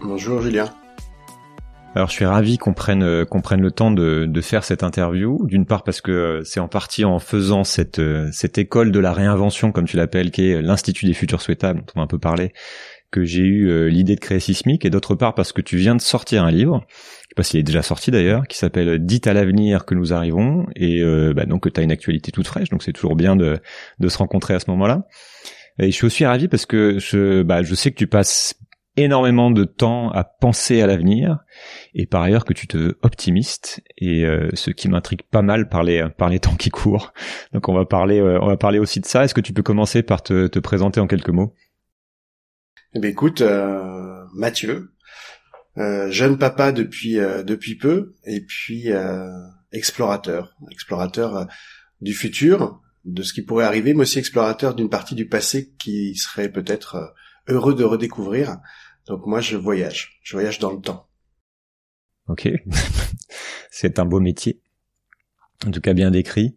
Bonjour Julien. Alors je suis ravi qu'on prenne euh, qu'on prenne le temps de, de faire cette interview. D'une part parce que euh, c'est en partie en faisant cette euh, cette école de la réinvention comme tu l'appelles, qui est l'institut des futurs souhaitables, dont on a un peu parlé, que j'ai eu l'idée de créer Sismic. Et d'autre part parce que tu viens de sortir un livre, je sais pas s'il est déjà sorti d'ailleurs, qui s'appelle Dites à l'avenir que nous arrivons. Et bah, donc tu as une actualité toute fraîche, donc c'est toujours bien de de se rencontrer à ce moment-là. Et je suis aussi ravi parce que je bah, je sais que tu passes énormément de temps à penser à l'avenir et par ailleurs que tu te veux optimiste et euh, ce qui m'intrigue pas mal par les par les temps qui courent. Donc on va parler euh, on va parler aussi de ça. Est-ce que tu peux commencer par te, te présenter en quelques mots? Eh bien écoute euh, Mathieu, jeune papa depuis depuis peu et puis explorateur, explorateur du futur, de ce qui pourrait arriver, mais aussi explorateur d'une partie du passé qui serait peut-être heureux de redécouvrir. Donc moi, je voyage. Je voyage dans le temps. Ok. C'est un beau métier. En tout cas, bien décrit.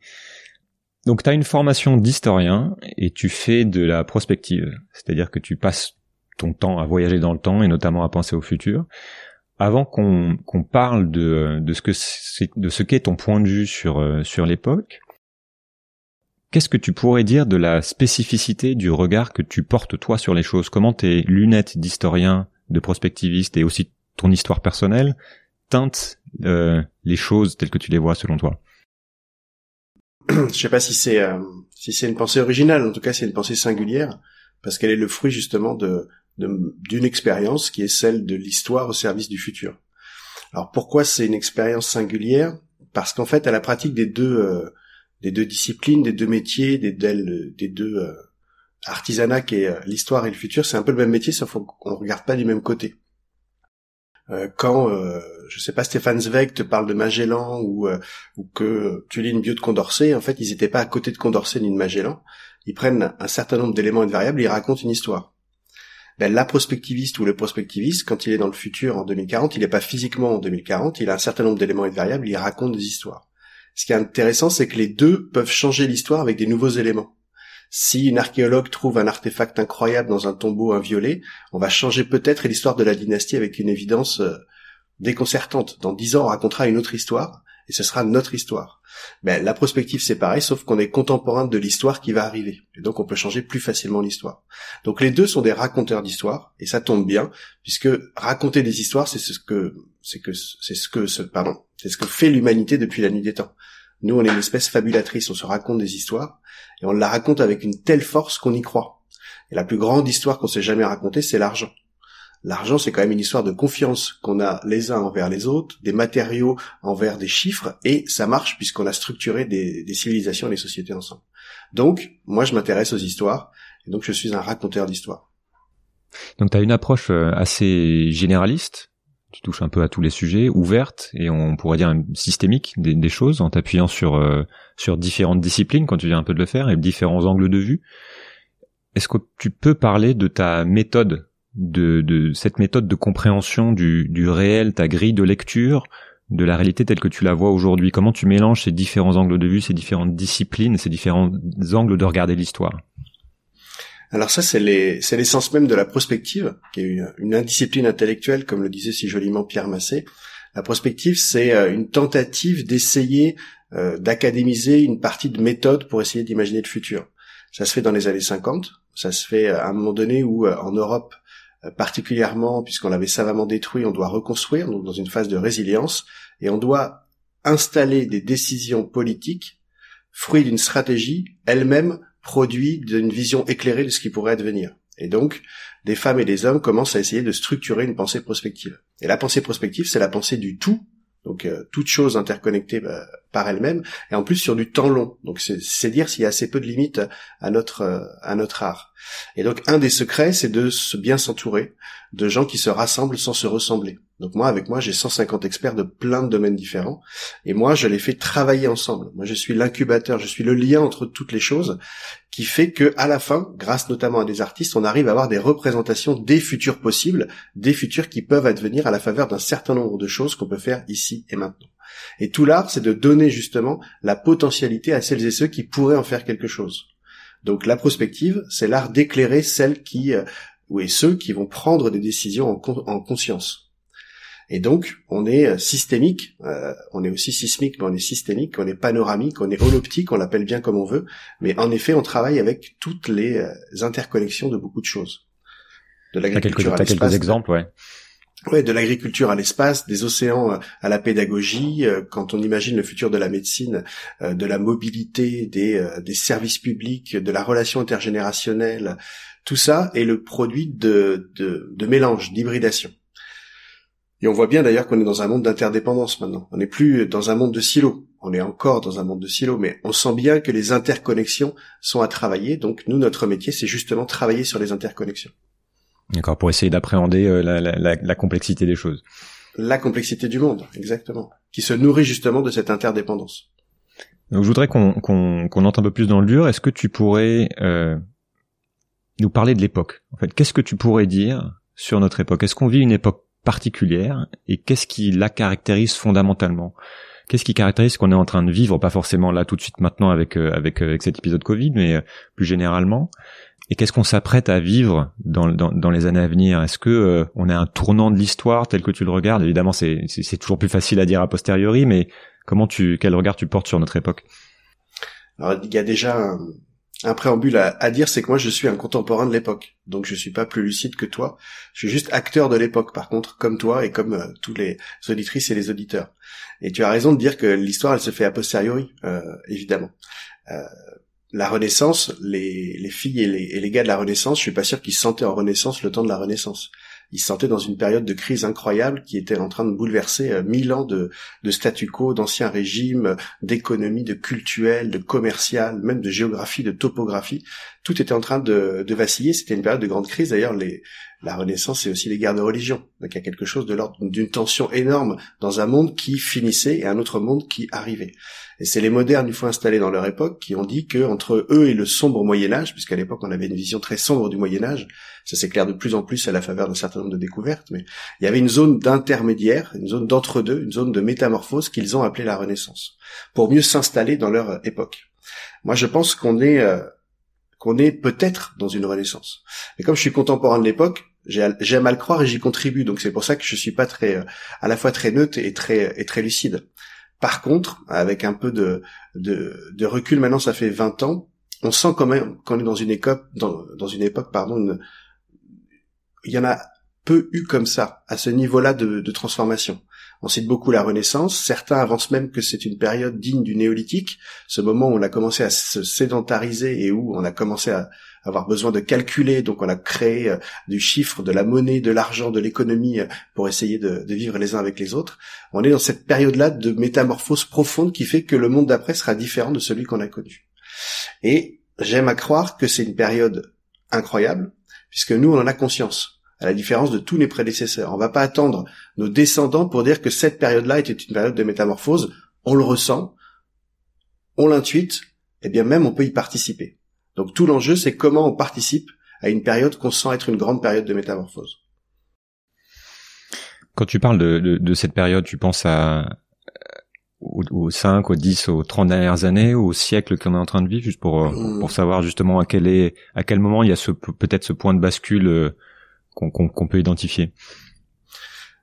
Donc tu as une formation d'historien et tu fais de la prospective. C'est-à-dire que tu passes ton temps à voyager dans le temps et notamment à penser au futur. Avant qu'on parle de, de ce que de ce qu'est ton point de vue sur euh, sur l'époque, Qu'est-ce que tu pourrais dire de la spécificité du regard que tu portes toi sur les choses? Comment tes lunettes d'historien, de prospectiviste et aussi ton histoire personnelle teintent euh, les choses telles que tu les vois selon toi? Je sais pas si c'est euh, si c'est une pensée originale. En tout cas, c'est une pensée singulière parce qu'elle est le fruit justement de d'une expérience qui est celle de l'histoire au service du futur. Alors pourquoi c'est une expérience singulière? Parce qu'en fait, à la pratique des deux euh, des deux disciplines, des deux métiers, des, deux euh, artisanats qui est euh, l'histoire et le futur, c'est un peu le même métier, sauf qu'on regarde pas du même côté. Euh, quand, je sais pas, Stéphane Zweig te parle de Magellan ou, que tu lis une bio de Condorcet, en fait, ils n'étaient pas à côté de Condorcet ni de Magellan. Ils prennent un certain nombre d'éléments et de variables ils racontent une histoire. Ben, la prospectiviste ou le prospectiviste, quand il est dans le futur en 2040, il n'est pas physiquement en 2040, il a un certain nombre d'éléments et de variables, il raconte des histoires. Ce qui est intéressant, c'est que les deux peuvent changer l'histoire avec des nouveaux éléments. Si une archéologue trouve un artefact incroyable dans un tombeau inviolé, on va changer peut-être l'histoire de la dynastie avec une évidence euh, déconcertante. Dans dix ans, on racontera une autre histoire, et ce sera notre histoire. Ben, la prospective, c'est pareil, sauf qu'on est contemporain de l'histoire qui va arriver. Et donc, on peut changer plus facilement l'histoire. Donc, les deux sont des raconteurs d'histoire, et ça tombe bien, puisque raconter des histoires, c'est ce que, c'est que, c'est ce que, pardon, c'est ce que fait l'humanité depuis la nuit des temps. Nous, on est une espèce fabulatrice, on se raconte des histoires, et on la raconte avec une telle force qu'on y croit. Et la plus grande histoire qu'on s'est jamais racontée, c'est l'argent. L'argent, c'est quand même une histoire de confiance qu'on a les uns envers les autres, des matériaux envers des chiffres, et ça marche puisqu'on a structuré des, civilisations et des sociétés ensemble. Donc, moi, je m'intéresse aux histoires, et donc je suis un raconteur d'histoires. Donc, tu as une approche euh, assez généraliste tu touches un peu à tous les sujets, ouverte et on pourrait dire systémique des, des choses en t'appuyant sur euh, sur différentes disciplines quand tu viens un peu de le faire et différents angles de vue. Est-ce que tu peux parler de ta méthode, de, de cette méthode de compréhension du, du réel, ta grille de lecture de la réalité telle que tu la vois aujourd'hui Comment tu mélanges ces différents angles de vue, ces différentes disciplines, ces différents angles de regarder l'histoire? Alors ça, c'est l'essence même de la prospective, qui est une, une, indiscipline intellectuelle, comme le disait si joliment Pierre Massé. La prospective, c'est euh, une tentative d'essayer euh, d'académiser une partie de méthode pour essayer d'imaginer le futur. Ça se fait dans les années 50, ça se fait à un moment donné où euh, en Europe, particulièrement puisqu'on l'avait savamment détruit, on doit reconstruire, donc dans une phase de résilience, et on doit installer des décisions politiques, fruits d'une stratégie elle-même produit d'une vision éclairée de ce qui pourrait advenir. Et donc, des femmes et des hommes commencent à essayer de structurer une pensée prospective. Et la pensée prospective, c'est la pensée du tout Donc euh, toute chose interconnectée bah, par elle-même, et en plus sur du temps long. Donc c'est dire s'il y a assez peu de limites à notre euh, à notre art. Et donc un des secrets, c'est de se bien s'entourer de gens qui se rassemblent sans se ressembler. Donc moi, avec moi, j'ai 150 experts de plein de domaines différents, et moi, je les fais travailler ensemble. Moi, je suis l'incubateur, je suis le lien entre toutes les choses, qui fait que à la fin, grâce notamment à des artistes, on arrive à avoir des représentations des futurs possibles, des futurs qui peuvent advenir à la faveur d'un certain nombre de choses qu'on peut faire ici et maintenant. Et tout l'art, c'est de donner justement la potentialité à celles et ceux qui pourraient en faire quelque chose. Donc la prospective, c'est l'art d'éclairer celles qui, euh, ou et ceux qui vont prendre des décisions en, conscience. Et donc, on est euh, systémique, euh, on est aussi sismique, mais on est systémique, on est panoramique, on est holoptique, on l'appelle bien comme on veut, mais en effet, on travaille avec toutes les interconnexions de beaucoup de choses. De l'agriculture quelques, quelques exemples, ouais. Ouais, de l'agriculture à l'espace, des océans euh, à la pédagogie, euh, quand on imagine le futur de la médecine, euh, de la mobilité, des, des services publics, de la relation intergénérationnelle, tout ça est le produit de, de, de mélange, d'hybridation. Et on voit bien d'ailleurs qu'on est dans un monde d'interdépendance maintenant. On n'est plus dans un monde de silos. On est encore dans un monde de silos, mais on sent bien que les interconnexions sont à travailler. Donc nous, notre métier, c'est justement travailler sur les interconnexions. D'accord, pour essayer d'appréhender euh, la, la, la, complexité des choses. La complexité du monde, exactement, qui se nourrit justement de cette interdépendance. Donc je voudrais qu'on qu'on qu'on entre un peu plus dans le dur. Est-ce que tu pourrais euh, nous parler de l'époque? En fait, qu'est-ce que tu pourrais dire sur notre époque? Est-ce qu'on vit une époque particulière et qu'est-ce qui la caractérise fondamentalement? Qu'est-ce qui caractérise ce qu'on est en train de vivre, pas forcément là tout de suite maintenant avec euh, avec, avec cet épisode Covid, mais plus généralement. Et qu'est-ce qu'on s'apprête à vivre dans, dans, les années à venir? Est-ce que euh, on a un tournant de l'histoire tel que tu le regardes? Évidemment, c'est, c'est, toujours plus facile à dire a posteriori, mais comment tu, quel regard tu portes sur notre époque? Alors, il y a déjà un préambule à, dire, c'est que moi, je suis un contemporain de l'époque, donc je suis pas plus lucide que toi. Je suis juste acteur de l'époque, par contre, comme toi et comme euh, tous les auditrices et les auditeurs. Et tu as raison de dire que l'histoire, elle se fait a posteriori, euh, évidemment. Euh, la Renaissance, les, les filles et les, et les, gars de la Renaissance, je suis pas sûr qu'ils sentaient en Renaissance le temps de la Renaissance. Ils se sentaient dans une période de crise incroyable qui était en train de bouleverser euh, mille ans de, statu quo, d'anciens régimes, d'économie, de cultuel, de commercial, même de géographie, de topographie. Tout était en train de, de vaciller. C'était une période de grande crise. D'ailleurs, les, la Renaissance, c'est aussi les guerres de religion. Donc il y a quelque chose de l'ordre d'une tension énorme dans un monde qui finissait et un autre monde qui arrivait. Et c'est les modernes, une fois installés dans leur époque, qui ont dit que entre eux et le sombre Moyen Âge, puisqu'à l'époque on avait une vision très sombre du Moyen Âge, ça s'éclaire de plus en plus à la faveur d'un certain nombre de découvertes, mais il y avait une zone d'intermédiaire, une zone d'entre-deux, une zone de métamorphose qu'ils ont appelée la Renaissance, pour mieux s'installer dans leur époque. Moi je pense qu'on est... Euh, qu'on est peut-être dans une renaissance. Mais comme je suis contemporain de l'époque, j'aime à le croire et j'y contribue. Donc c'est pour ça que je suis pas très, euh, à la fois très neutre et très et très lucide. Par contre, avec un peu de, de, recul, maintenant ça fait 20 ans, on sent quand même qu'on est dans une époque, dans, dans une époque, pardon, il y en a peu eu comme ça, à ce niveau-là de, de transformation. On cite beaucoup la Renaissance. Certains avancent même que c'est une période digne du néolithique, ce moment où on a commencé à se sédentariser et où on a commencé à avoir besoin de calculer. Donc on a créé euh, du chiffre, de la monnaie, de l'argent, de l'économie euh, pour essayer de, de, vivre les uns avec les autres. On est dans cette période-là de métamorphose profonde qui fait que le monde d'après sera différent de celui qu'on a connu. Et j'aime à croire que c'est une période incroyable, puisque nous, on en a conscience à la différence de tous les prédécesseurs. On va pas attendre nos descendants pour dire que cette période-là était une période de métamorphose. On le ressent, on l'intuite, et bien même on peut y participer. Donc tout l'enjeu, c'est comment on participe à une période qu'on sent être une grande période de métamorphose. Quand tu parles de, cette période, tu penses à aux, 5, aux 10, aux 30 dernières années, au siècle qu'on est en train de vivre, juste pour, hmm. pour savoir justement à quel est, à quel moment il y a ce, peut-être ce point de bascule euh, qu'on peut identifier.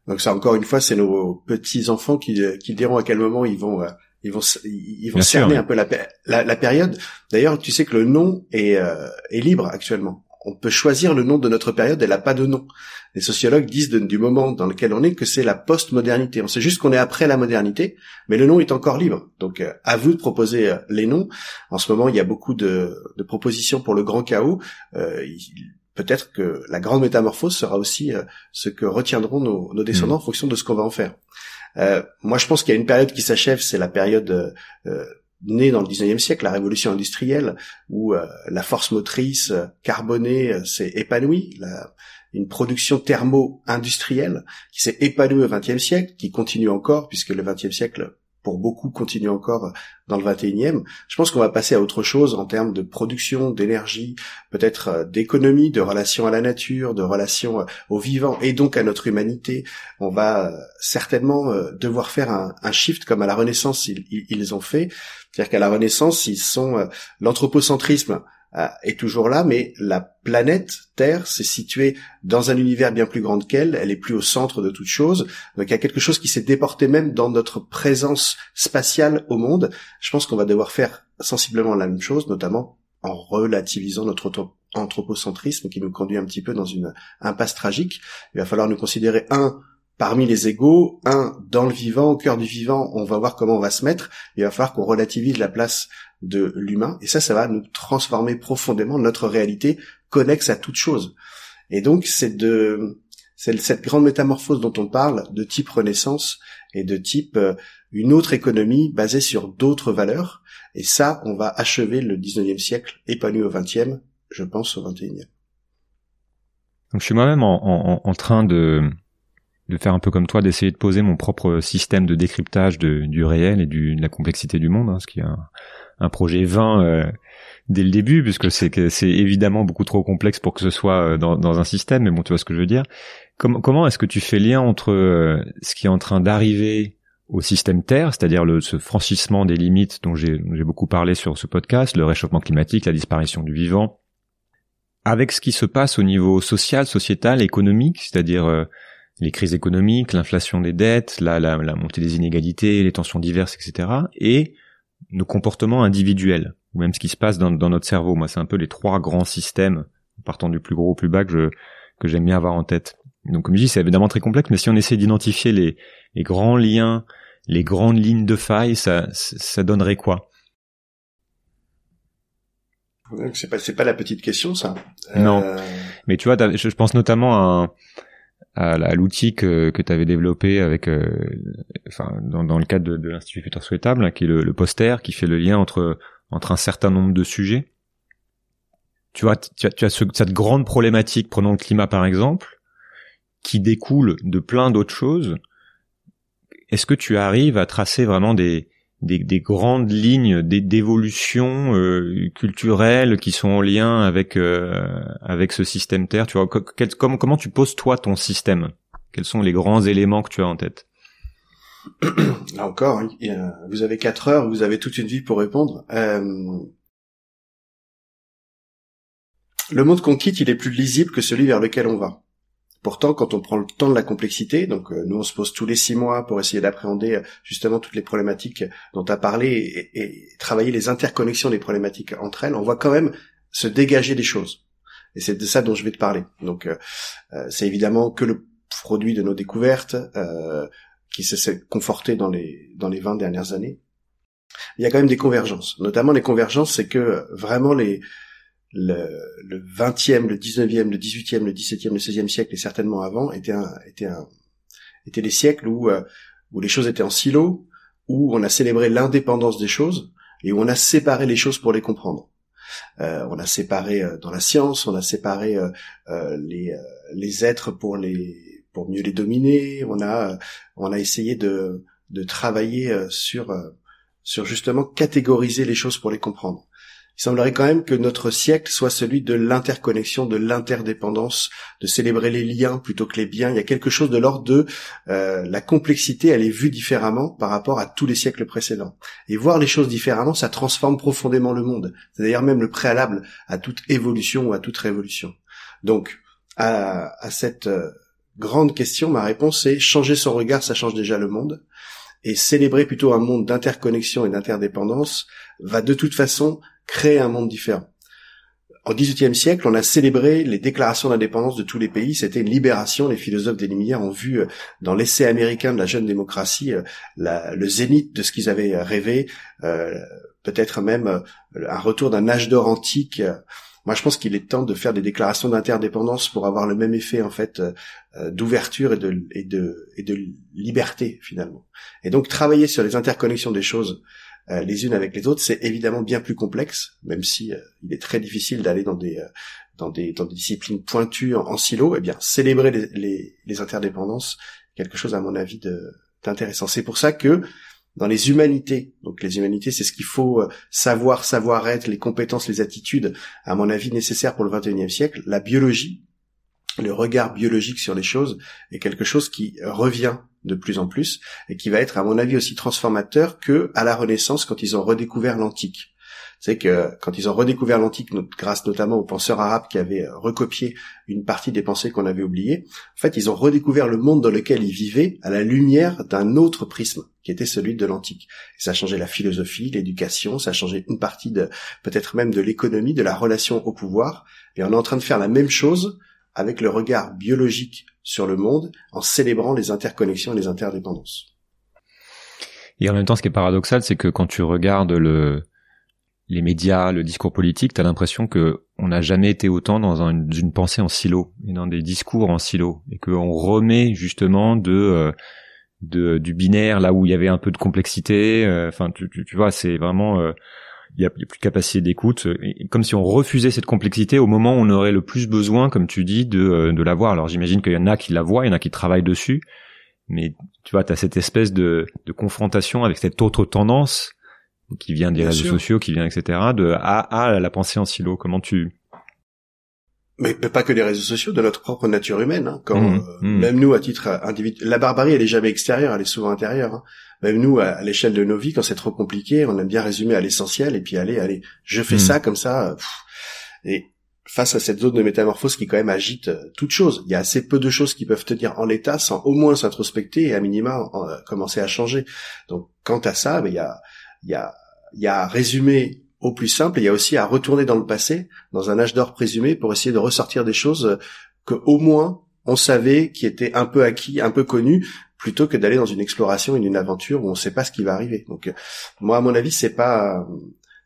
Donc ça, encore une fois, c'est nos petits enfants qui, qui diront à quel moment ils vont, euh, ils vont, ils vont cerner un peu la, la, période. D'ailleurs, tu sais que le nom est, euh, est libre actuellement. On peut choisir le nom de notre période, elle n'a pas de nom. Les sociologues disent du moment dans lequel on est que c'est la post-modernité. On sait juste qu'on est après la modernité, mais le nom est encore libre. Donc euh, à vous de proposer les noms. En ce moment, il y a beaucoup de, de propositions pour le grand chaos. Euh, peut-être que la grande métamorphose sera aussi euh, ce que retiendront nos, descendants mm. en fonction de ce qu'on va en faire. Euh, moi, je pense qu'il y a une période qui s'achève, c'est la période euh, née dans le 19e siècle, la révolution industrielle, où la force motrice carbonée s'est épanouie, la, une production thermo-industrielle qui s'est épanouie au 20e siècle, qui continue encore, puisque le 20e siècle pour beaucoup continue encore dans le 21e. Je pense qu'on va passer à autre chose en termes de production, d'énergie, peut-être euh, d'économie, de relations à la nature, de relations euh, au vivant et donc à notre humanité. On va euh, certainement devoir faire un, shift comme à la Renaissance ils, ils ont fait. C'est-à-dire qu'à la Renaissance, ils sont l'anthropocentrisme est toujours là, mais la planète Terre s'est située dans un univers bien plus grand qu'elle, elle est plus au centre de toute chose, donc il y a quelque chose qui s'est déporté même dans notre présence spatiale au monde. Je pense qu'on va devoir faire sensiblement la même chose, notamment en relativisant notre anthropocentrisme qui nous conduit un petit peu dans une impasse tragique. Il va falloir nous considérer un parmi les égaux, un dans le vivant, au cœur du vivant, on va voir comment on va se mettre. Il va falloir qu'on relativise la place de l'humain, et ça, ça va nous transformer profondément notre réalité connexe à toute chose. Et donc, c'est de c'est cette grande métamorphose dont on parle, de type Renaissance et de type euh, une autre économie basée sur d'autres valeurs. Et ça, on va achever le 19e siècle, épanoui au 20e, je pense au 21e. Donc je suis moi-même en, en, train de, de faire un peu comme toi, d'essayer de poser mon propre système de décryptage de, du réel et du, de la complexité du monde, hein, ce qui un projet vain euh, dès le début, puisque c'est c'est évidemment beaucoup trop complexe pour que ce soit euh, dans, dans, un système. Mais bon, tu vois ce que je veux dire. Comment, est-ce que tu fais lien entre euh, ce qui est en train d'arriver au système Terre, c'est-à-dire le, ce franchissement des limites dont j'ai beaucoup parlé sur ce podcast, le réchauffement climatique, la disparition du vivant, avec ce qui se passe au niveau social, sociétal, économique, c'est-à-dire les crises économiques, l'inflation des dettes, la, la, la, montée des inégalités, les tensions diverses, etc. Et nos comportements individuels, ou même ce qui se passe dans, notre cerveau. Moi, c'est un peu les trois grands systèmes, partant du plus gros au plus bas, que je que j'aime bien avoir en tête. Donc, comme je dis, c'est évidemment très complexe, mais si on essaie d'identifier les, les grands liens, les grandes lignes de faille, ça, ça donnerait quoi? C'est pas, c'est pas la petite question, ça. Non. Euh, mais tu vois, je pense notamment à à, l'outil que, que tu avais développé avec, euh, enfin, dans, dans, le cadre de, de l'Institut Futur Souhaitable, hein, qui est le, le, poster, qui fait le lien entre, entre un certain nombre de sujets. Tu vois, tu as, tu as cette grande problématique, prenons le climat par exemple, qui découle de plein d'autres choses. Est-ce que tu arrives à tracer vraiment des, des, des grandes lignes d'évolution euh, culturelle qui sont en lien avec euh, avec ce système Terre. Tu vois, comment comment tu poses toi ton système? Quels sont les grands éléments que tu as en tête? Là encore, vous avez quatre heures, vous avez toute une vie pour répondre. Euh, le monde qu'on quitte, il est plus lisible que celui vers lequel on va. Pourtant, quand on prend le temps de la complexité, donc euh, nous on se pose tous les six mois pour essayer d'appréhender euh, justement toutes les problématiques dont tu as parlé et, travailler les interconnexions des problématiques entre elles, on voit quand même se dégager des choses. Et c'est de ça dont je vais te parler. Donc euh, c'est évidemment que le produit de nos découvertes qui s'est conforté dans les dans les 20 dernières années. Il y a quand même des convergences. Notamment les convergences, c'est que vraiment les le, le 20e, le 19e, le 18e, le 17e, le 16e siècle et certainement avant étaient un, étaient un, étaient les siècles où, euh, où les choses étaient en silo, où on a célébré l'indépendance des choses et où on a séparé les choses pour les comprendre. Euh, on a séparé euh, dans la science, on a séparé euh, euh les, les êtres pour les pour mieux les dominer. On a on a essayé de de travailler sur sur justement catégoriser les choses pour les comprendre il semblerait quand même que notre siècle soit celui de l'interconnexion, de l'interdépendance, de célébrer les liens plutôt que les biens. Il y a quelque chose de l'ordre de euh, la complexité, elle est vue différemment par rapport à tous les siècles précédents. Et voir les choses différemment, ça transforme profondément le monde. C'est d'ailleurs même le préalable à toute évolution ou à toute révolution. Donc, à, à cette euh, grande question, ma réponse est changer son regard, ça change déjà le monde. Et célébrer plutôt un monde d'interconnexion et d'interdépendance va de toute façon créer un monde différent. Au XVIIIe siècle, on a célébré les déclarations d'indépendance de tous les pays. C'était une libération. Les philosophes des Lumières ont vu euh, dans l'essai américain de la jeune démocratie euh, le zénith de ce qu'ils avaient rêvé, euh, peut-être même un retour d'un âge d'or antique. moi je pense qu'il est temps de faire des déclarations d'interdépendance pour avoir le même effet en fait d'ouverture et de liberté finalement. Et donc travailler sur les interconnexions des choses euh, les unes avec les autres, c'est évidemment bien plus complexe, même si euh, il est très difficile d'aller dans des dans des dans des disciplines pointues en, silo. Eh bien, célébrer les, les, les interdépendances, quelque chose à mon avis d'intéressant. C'est pour ça que dans les humanités. Donc les humanités, c'est ce qu'il faut euh, savoir, savoir-être, les compétences, les attitudes, à mon avis, nécessaires pour le XXIe siècle. La biologie, le regard biologique sur les choses est quelque chose qui revient de plus en plus et qui va être, à mon avis, aussi transformateur que à la Renaissance quand ils ont redécouvert l'antique c'est que quand ils ont redécouvert l'antique, grâce notamment aux penseurs arabes qui avaient euh, recopié une partie des pensées qu'on avait oubliées, en fait, ils ont redécouvert le monde dans lequel ils vivaient à la lumière d'un autre prisme, qui était celui de l'antique. Ça a changé la philosophie, l'éducation, ça a changé une partie de, peut-être même de l'économie, de la relation au pouvoir. Et on est en train de faire la même chose avec le regard biologique sur le monde, en célébrant les interconnexions et les interdépendances. Et en même temps, ce qui est paradoxal, c'est que quand tu regardes le, les médias, le discours politique, t'as l'impression que on n'a jamais été autant dans une pensée en silo et dans des discours en silo et qu'on remet justement euh, du binaire là où il y avait un peu de complexité. Euh, enfin, tu, tu, vois, c'est vraiment euh, il y a plus de capacité d'écoute, comme si on refusait cette complexité au moment où on aurait le plus besoin, comme tu dis, de, de l'avoir. Alors j'imagine qu'il y en a qui la voient, il y en a qui travaillent dessus, mais tu vois, tu as cette espèce de, de confrontation avec cette autre tendance qui vient des réseaux sociaux, qui vient etc. De à à la pensée en silo. Comment tu mais, pas que les réseaux sociaux, de notre propre nature humaine. Hein, quand mmh, euh, mmh. même nous, à titre individuel, la barbarie, elle est jamais extérieure, elle est souvent intérieure. Hein. Même nous, à, l'échelle de nos vies, quand c'est trop compliqué, on aime bien résumer à l'essentiel et puis aller, allez, je fais mmh. ça comme ça. et face à cette zone de métamorphose qui quand même agite euh, toute chose, il y a assez peu de choses qui peuvent te dire en l'état sans au moins s'introspecter et à minima euh, commencer à changer. Donc, quant à ça, ben, il y a il y a, il y a à résumer au plus simple, il y a aussi à retourner dans le passé, dans un âge d'or présumé, pour essayer de ressortir des choses que au moins on savait qui étaient un peu acquis, un peu connus, plutôt que d'aller dans une exploration et une aventure où on ne sait pas ce qui va arriver. Donc, moi, à mon avis, c'est pas,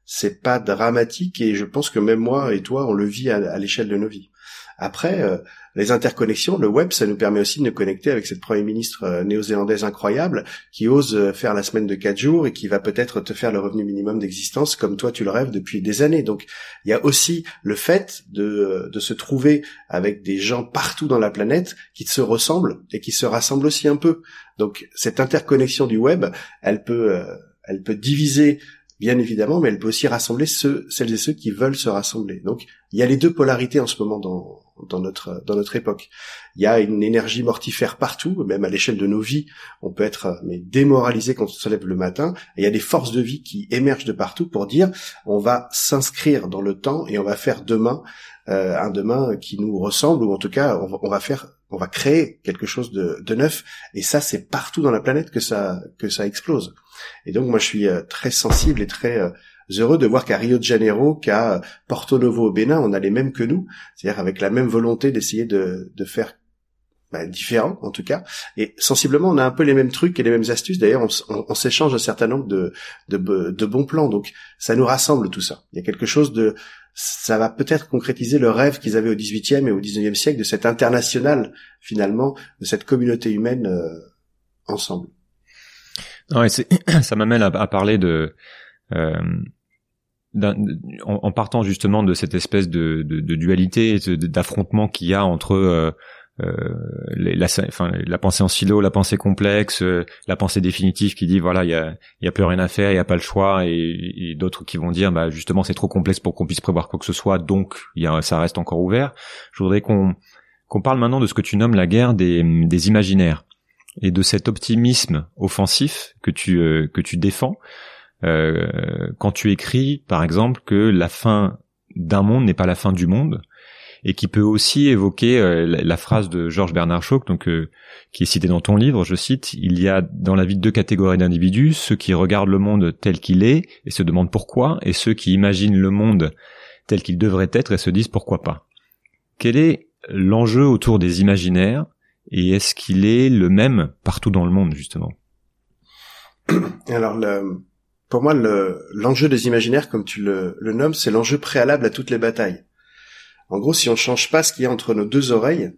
c'est pas dramatique et je pense que même moi et toi, on le vit à l'échelle de nos vies. Après, euh, les interconnexions, le web, ça nous permet aussi de nous connecter avec cette première ministre euh, néo-zélandaise incroyable qui ose euh, faire la semaine de quatre jours et qui va peut-être te faire le revenu minimum d'existence comme toi tu le rêves depuis des années. Donc, il y a aussi le fait de, de se trouver avec des gens partout dans la planète qui se ressemblent et qui se rassemblent aussi un peu. Donc, cette interconnexion du web, elle peut, elle peut diviser bien évidemment, mais elle peut aussi rassembler ceux, celles et ceux qui veulent se rassembler. Donc, il y a les deux polarités en ce moment dans, dans notre dans notre époque. Il y a une énergie mortifère partout, même à l'échelle de nos vies. On peut être mais démoralisé quand on se lève le matin. Et il y a des forces de vie qui émergent de partout pour dire on va s'inscrire dans le temps et on va faire demain euh, un demain qui nous ressemble ou en tout cas on va, on va faire on va créer quelque chose de, de neuf. Et ça, c'est partout dans la planète que ça que ça explose. Et donc moi je suis euh, très sensible et très euh, heureux de voir qu'à Rio de Janeiro, qu'à Porto Novo au Bénin, on a les mêmes que nous, c'est-à-dire avec la même volonté d'essayer de, de faire bah, différent en tout cas. Et sensiblement, on a un peu les mêmes trucs et les mêmes astuces. D'ailleurs, on, s'échange un certain nombre de, de, de, bons plans. Donc, ça nous rassemble tout ça. Il y a quelque chose de, ça va peut-être concrétiser le rêve qu'ils avaient au XVIIIe et au XIXe siècle de cette international finalement, de cette communauté humaine euh, ensemble. Non, et ça m'amène à, parler de euh, en, en, partant justement de cette espèce de, de, de dualité, d'affrontement qu'il y a entre euh, euh, la, enfin, la pensée en silo, la pensée complexe, euh, la pensée définitive qui dit voilà il y a, y a plus rien à faire, il y a pas le choix, et, et d'autres qui vont dire bah justement c'est trop complexe pour qu'on puisse prévoir quoi que ce soit, donc y a, ça reste encore ouvert. Je voudrais qu'on qu'on parle maintenant de ce que tu nommes la guerre des, des imaginaires et de cet optimisme offensif que tu euh, que tu défends euh, quand tu écris, par exemple, que la fin d'un monde n'est pas la fin du monde, et qui peut aussi évoquer euh, la, phrase de Georges Bernard Shaw, donc euh, qui est citée dans ton livre, je cite, il y a dans la vie deux catégories d'individus, ceux qui regardent le monde tel qu'il est et se demandent pourquoi, et ceux qui imaginent le monde tel qu'il devrait être et se disent pourquoi pas. Quel est l'enjeu autour des imaginaires et est-ce qu'il est le même partout dans le monde justement? Alors le, pour moi, l'enjeu des imaginaires, comme tu le, nommes, c'est l'enjeu préalable à toutes les batailles. En gros, si on change pas ce qu'il y a entre nos deux oreilles,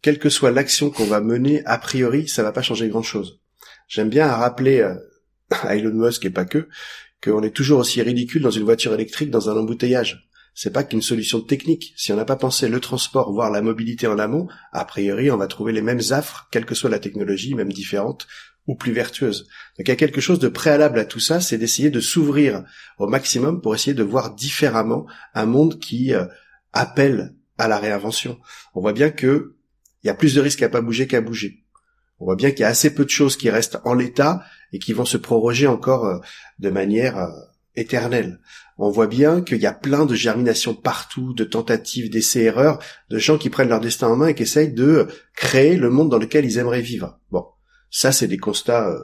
quelle que soit l'action qu'on va mener, a priori, ça va pas changer grand chose. J'aime bien rappeler euh, à Elon Musk et pas que, qu'on est toujours aussi ridicule dans une voiture électrique dans un embouteillage. C'est pas qu'une solution technique. Si on n'a pas pensé le transport, voire la mobilité en amont, a priori, on va trouver les mêmes affres, quelle que soit la technologie, même différente, ou plus vertueuse. Donc il y a quelque chose de préalable à tout ça, c'est d'essayer de s'ouvrir au maximum pour essayer de voir différemment un monde qui euh, appelle à la réinvention. On voit bien que il y a plus de risques à pas bouger qu'à bouger. On voit bien qu'il y a assez peu de choses qui restent en l'état et qui vont se proroger encore euh, de manière euh, éternelle. On voit bien qu'il y a plein de germinations partout, de tentatives, d'essais-erreurs, de gens qui prennent leur destin en main et qui essayent de créer le monde dans lequel ils aimeraient vivre. Bon, ça c'est des constats, euh,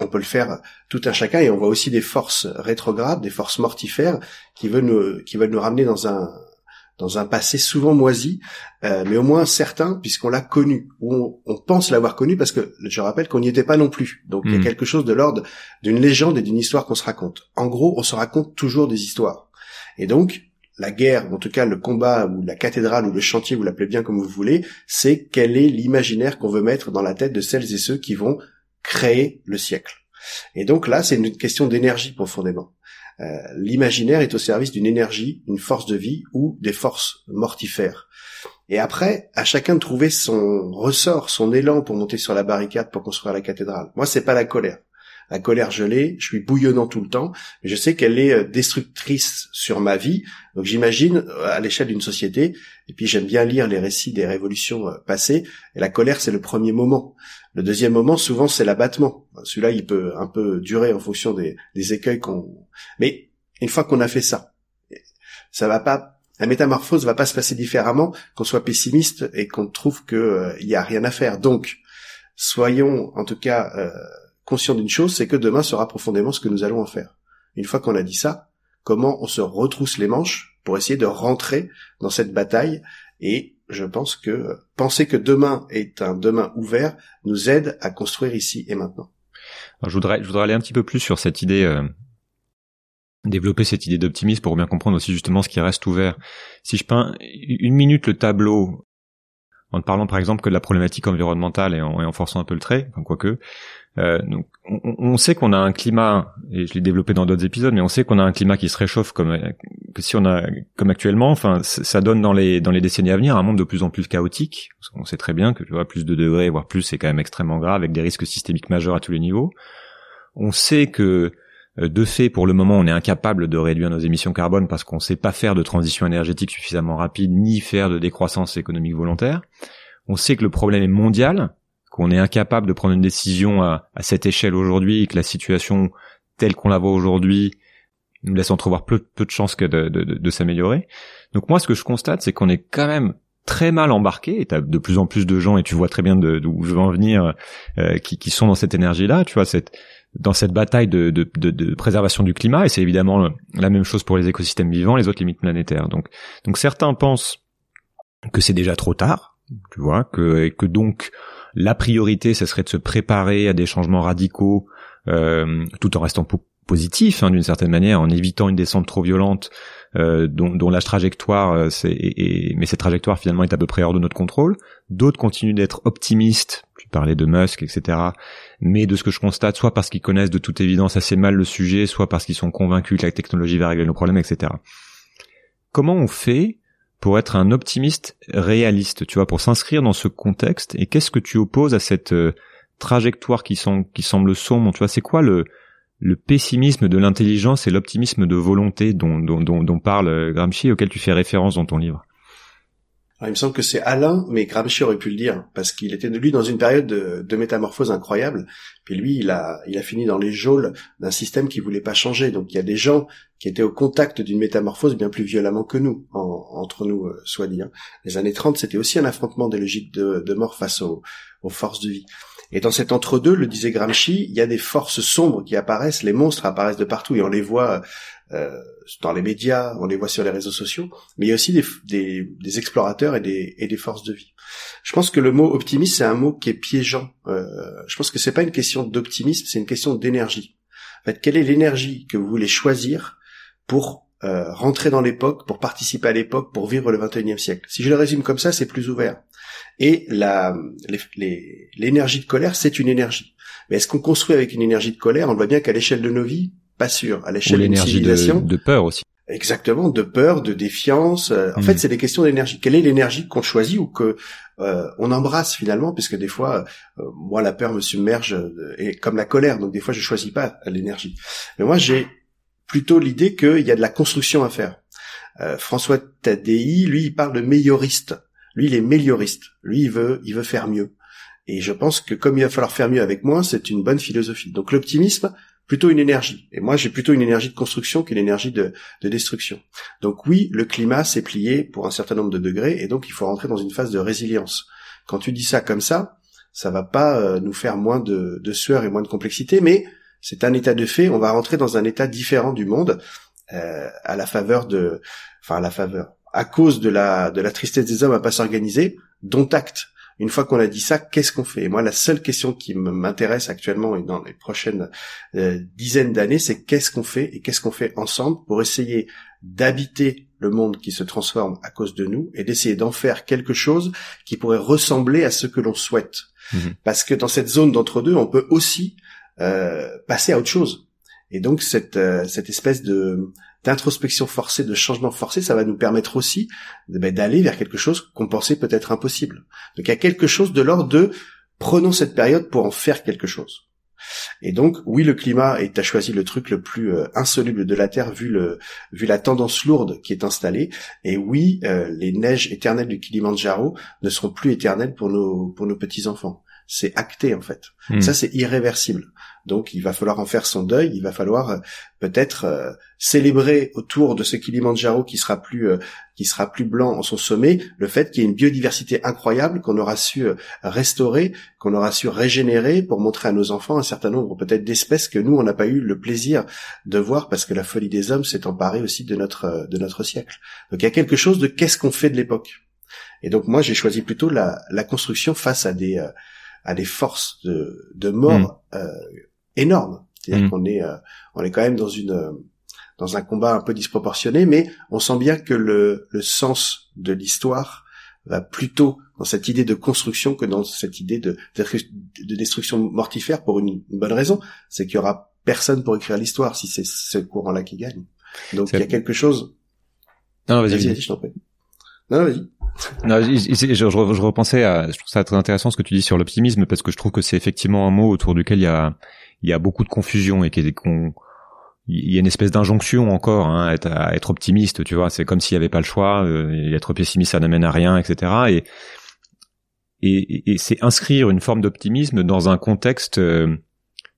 on peut le faire tout un chacun et on voit aussi des forces rétrogrades, des forces mortifères qui veulent nous, qui veulent nous ramener dans un, dans un passé souvent moisi, euh, mais au moins certain puisqu'on l'a connu ou on, pense l'avoir connu parce que je rappelle qu'on n'y était pas non plus. Donc il y a hmm. quelque chose de l'ordre d'une légende et d'une histoire qu'on se raconte. En gros, on se raconte toujours des histoires. Et donc la guerre, en tout cas le combat ou la cathédrale ou le chantier, vous l'appelez bien comme vous voulez, c'est quel est l'imaginaire qu'on veut mettre dans la tête de celles et ceux qui vont créer le siècle. Et donc là, c'est une question d'énergie profondément. Euh, l'imaginaire est au service d'une énergie, une force de vie ou des forces mortifères. Et après, à chacun de trouver son ressort, son élan pour monter sur la barricade pour construire la cathédrale. Moi, c'est pas la colère. La colère, l'ai, je suis bouillonnant tout le temps, mais je sais qu'elle est euh, destructrice sur ma vie. Donc j'imagine euh, à l'échelle d'une société, et puis j'aime bien lire les récits des révolutions passées, et la colère, c'est le premier moment. Le deuxième moment, souvent, c'est l'abattement. Celui-là, il peut un peu durer en fonction des, écueils qu'on... Mais une fois qu'on a fait ça, ça va pas... La métamorphose va pas se passer différemment qu'on soit pessimiste et qu'on trouve qu'il euh, y a rien à faire. Donc, soyons en tout cas euh, conscients d'une chose, c'est que demain sera profondément ce que nous allons en faire. Une fois qu'on a dit ça, comment on se retrousse les manches pour essayer de rentrer dans cette bataille et je pense que penser que demain est un demain ouvert nous aide à construire ici et maintenant. je voudrais, je voudrais aller un petit peu plus sur cette idée, euh, développer cette idée d'optimisme pour bien comprendre aussi justement ce qui reste ouvert. Si je peins une minute le tableau en ne parlant par exemple que de la problématique environnementale et en, et en forçant un peu le trait, enfin quoique, euh, donc, on, sait qu'on a un climat, et je l'ai développé dans d'autres épisodes, mais on sait qu'on a un climat qui se réchauffe comme que si on a comme actuellement. Enfin, ça donne dans les dans les décennies à venir un monde de plus en plus chaotique. On sait très bien que tu vois plus de degrés, voire plus, c'est quand même extrêmement grave, avec des risques systémiques majeurs à tous les niveaux. On sait que euh, de fait, pour le moment, on est incapable de réduire nos émissions carbone parce qu'on ne sait pas faire de transition énergétique suffisamment rapide, ni faire de décroissance économique volontaire. On sait que le problème est mondial, qu'on est incapable de prendre une décision à, cette échelle aujourd'hui et que la situation telle qu'on la voit aujourd'hui nous laisse entrevoir peu, peu de chances que de, de, s'améliorer. Donc moi, ce que je constate, c'est qu'on est quand même très mal embarqué et t'as de plus en plus de gens et tu vois très bien d'où je veux en venir euh, qui, qui, sont dans cette énergie là tu vois cette dans cette bataille de, de, de, préservation du climat et c'est évidemment la même chose pour les écosystèmes vivants les autres limites planétaires donc donc certains pensent que c'est déjà trop tard tu vois que et que donc la priorité, ce serait de se préparer à des changements radicaux, euh, tout en restant positif hein, d'une certaine manière, en évitant une descente trop violente, euh, dont, dont, la trajectoire, euh, mais cette trajectoire finalement est à peu près hors de notre contrôle. D'autres continuent d'être optimistes. Parlais de Musk, etc. Mais de ce que je constate, soit parce qu'ils connaissent de toute évidence assez mal le sujet, soit parce qu'ils sont convaincus que la technologie va régler nos problèmes, etc. Comment on fait pour être un optimiste réaliste, tu vois, pour s'inscrire dans ce contexte. Et qu'est-ce que tu opposes à cette euh, trajectoire qui, semble sombre Tu vois, c'est quoi le, pessimisme de l'intelligence et l'optimisme de volonté dont, dont parle euh, Gramsci, auquel tu fais référence dans ton livre? Il me semble que c'est Alain, mais Gramsci aurait pu le dire, parce qu'il était lui dans une période de, métamorphose incroyable. Puis lui, il a, il a fini dans les geôles d'un système qui voulait pas changer. Donc il y a des gens qui étaient au contact d'une métamorphose bien plus violemment que nous, entre nous, euh, soit dit. Hein. Les années 30, c'était aussi un affrontement des logiques de, mort face aux forces de vie. Et dans cet entre-deux, le disait Gramsci, il y a des forces sombres qui apparaissent, les monstres apparaissent de partout et on les voit euh, dans les médias, on les voit sur les réseaux sociaux, mais il y a aussi des, des, explorateurs et des, et des forces de vie. Je pense que le mot optimiste, c'est un mot qui est piégeant. Euh, je pense que c'est pas une question d'optimisme, c'est une question d'énergie. En fait, quelle est l'énergie que vous voulez choisir pour euh, rentrer dans l'époque, pour participer à l'époque, pour vivre le 21e siècle. Si je le résume comme ça, c'est plus ouvert. Et la, l'énergie de colère, c'est une énergie. Mais est-ce qu'on construit avec une énergie de colère? On voit bien qu'à l'échelle de nos vies, pas sûr. À l'échelle d'une civilisation, de, de peur aussi. Exactement, de peur, de défiance. Euh, en mm. fait, c'est des questions d'énergie. Quelle est l'énergie qu'on choisit ou que euh, on embrasse finalement? Puisque des fois, euh, moi, la peur me submerge et comme la colère. Donc des fois, je choisis pas l'énergie. Mais moi, j'ai plutôt l'idée qu'il y a de la construction à faire. François Tadei, lui, il parle de meilleuriste. Lui, il est meilleuriste. Lui, il veut, il veut faire mieux. Et je pense que comme il va falloir faire mieux avec moi, c'est une bonne philosophie. Donc l'optimisme, plutôt une énergie. Et moi, j'ai plutôt une énergie de construction qu'une énergie de, de, destruction. Donc oui, le climat s'est plié pour un certain nombre de degrés, et donc il faut rentrer dans une phase de résilience. Quand tu dis ça comme ça, ça va pas euh, nous faire moins de, de sueur et moins de complexité, mais c'est un état de fait. On va rentrer dans un état différent du monde euh, à la faveur de, enfin à la faveur, à cause de la de la tristesse des hommes à pas s'organiser, dont acte. Une fois qu'on a dit ça, qu'est-ce qu'on fait? Moi, la seule question qui m'intéresse actuellement et dans les prochaines euh, dizaines d'années, c'est qu'est-ce qu'on fait et qu'est-ce qu'on fait ensemble pour essayer d'habiter le monde qui se transforme à cause de nous et d'essayer d'en faire quelque chose qui pourrait ressembler à ce que l'on souhaite. Mhm. Parce que dans cette zone d'entre-deux, on peut aussi passer à autre chose. Et donc cette, euh, cette espèce de d'introspection forcée, de changement forcé, ça va nous permettre aussi ben, d'aller vers quelque chose qu'on pensait peut-être impossible. Donc il y a quelque chose de l'ordre de prenons cette période pour en faire quelque chose. Et donc, oui, le climat, et as choisi le truc le plus euh, insoluble de la Terre vu le vu la tendance lourde qui est installée. Et oui, euh, les neiges éternelles du Kilimanjaro ne seront plus éternelles pour nos pour nos petits enfants c'est acté en fait. Hmm. Ça c'est irréversible. Donc il va falloir en faire son deuil, il va falloir euh, peut-être euh, célébrer autour de ce Kilimanjaro qui sera plus euh, qui sera plus blanc en son sommet, le fait qu'il y ait une biodiversité incroyable qu'on aura su restaurer, qu'on aura su régénérer pour montrer à nos enfants un certain nombre peut-être d'espèces que nous on n'a pas eu le plaisir de voir parce que la folie des hommes s'est emparée aussi de notre de notre siècle. Donc il y a quelque chose de qu'est-ce qu'on fait de l'époque. Et donc moi j'ai choisi plutôt la, la construction face à des à des forces de, de mort mm. euh, énormes. C'est-à-dire mm. qu'on est euh, on est quand même dans une dans un combat un peu disproportionné, mais on sent bien que le, le sens de l'histoire va plutôt dans cette idée de construction que dans cette idée de, de destruction mortifère pour une, bonne raison, c'est qu'il y aura personne pour écrire l'histoire si c'est ce courant-là qui gagne. Donc il y a quelque chose. Non, vas-y, vas-y, je t'en prie. Non, vas-y. Non, je, je, je, repensais à, je trouve ça très intéressant ce que tu dis sur l'optimisme parce que je trouve que c'est effectivement un mot autour duquel il y a, il y a beaucoup de confusion et qu'on, il y a une espèce d'injonction encore hein, à, être, optimiste, tu vois. C'est comme s'il n'y avait pas le choix. Euh, être pessimiste, ça n'amène à rien, etc. Et, et, et c'est inscrire une forme d'optimisme dans un contexte euh,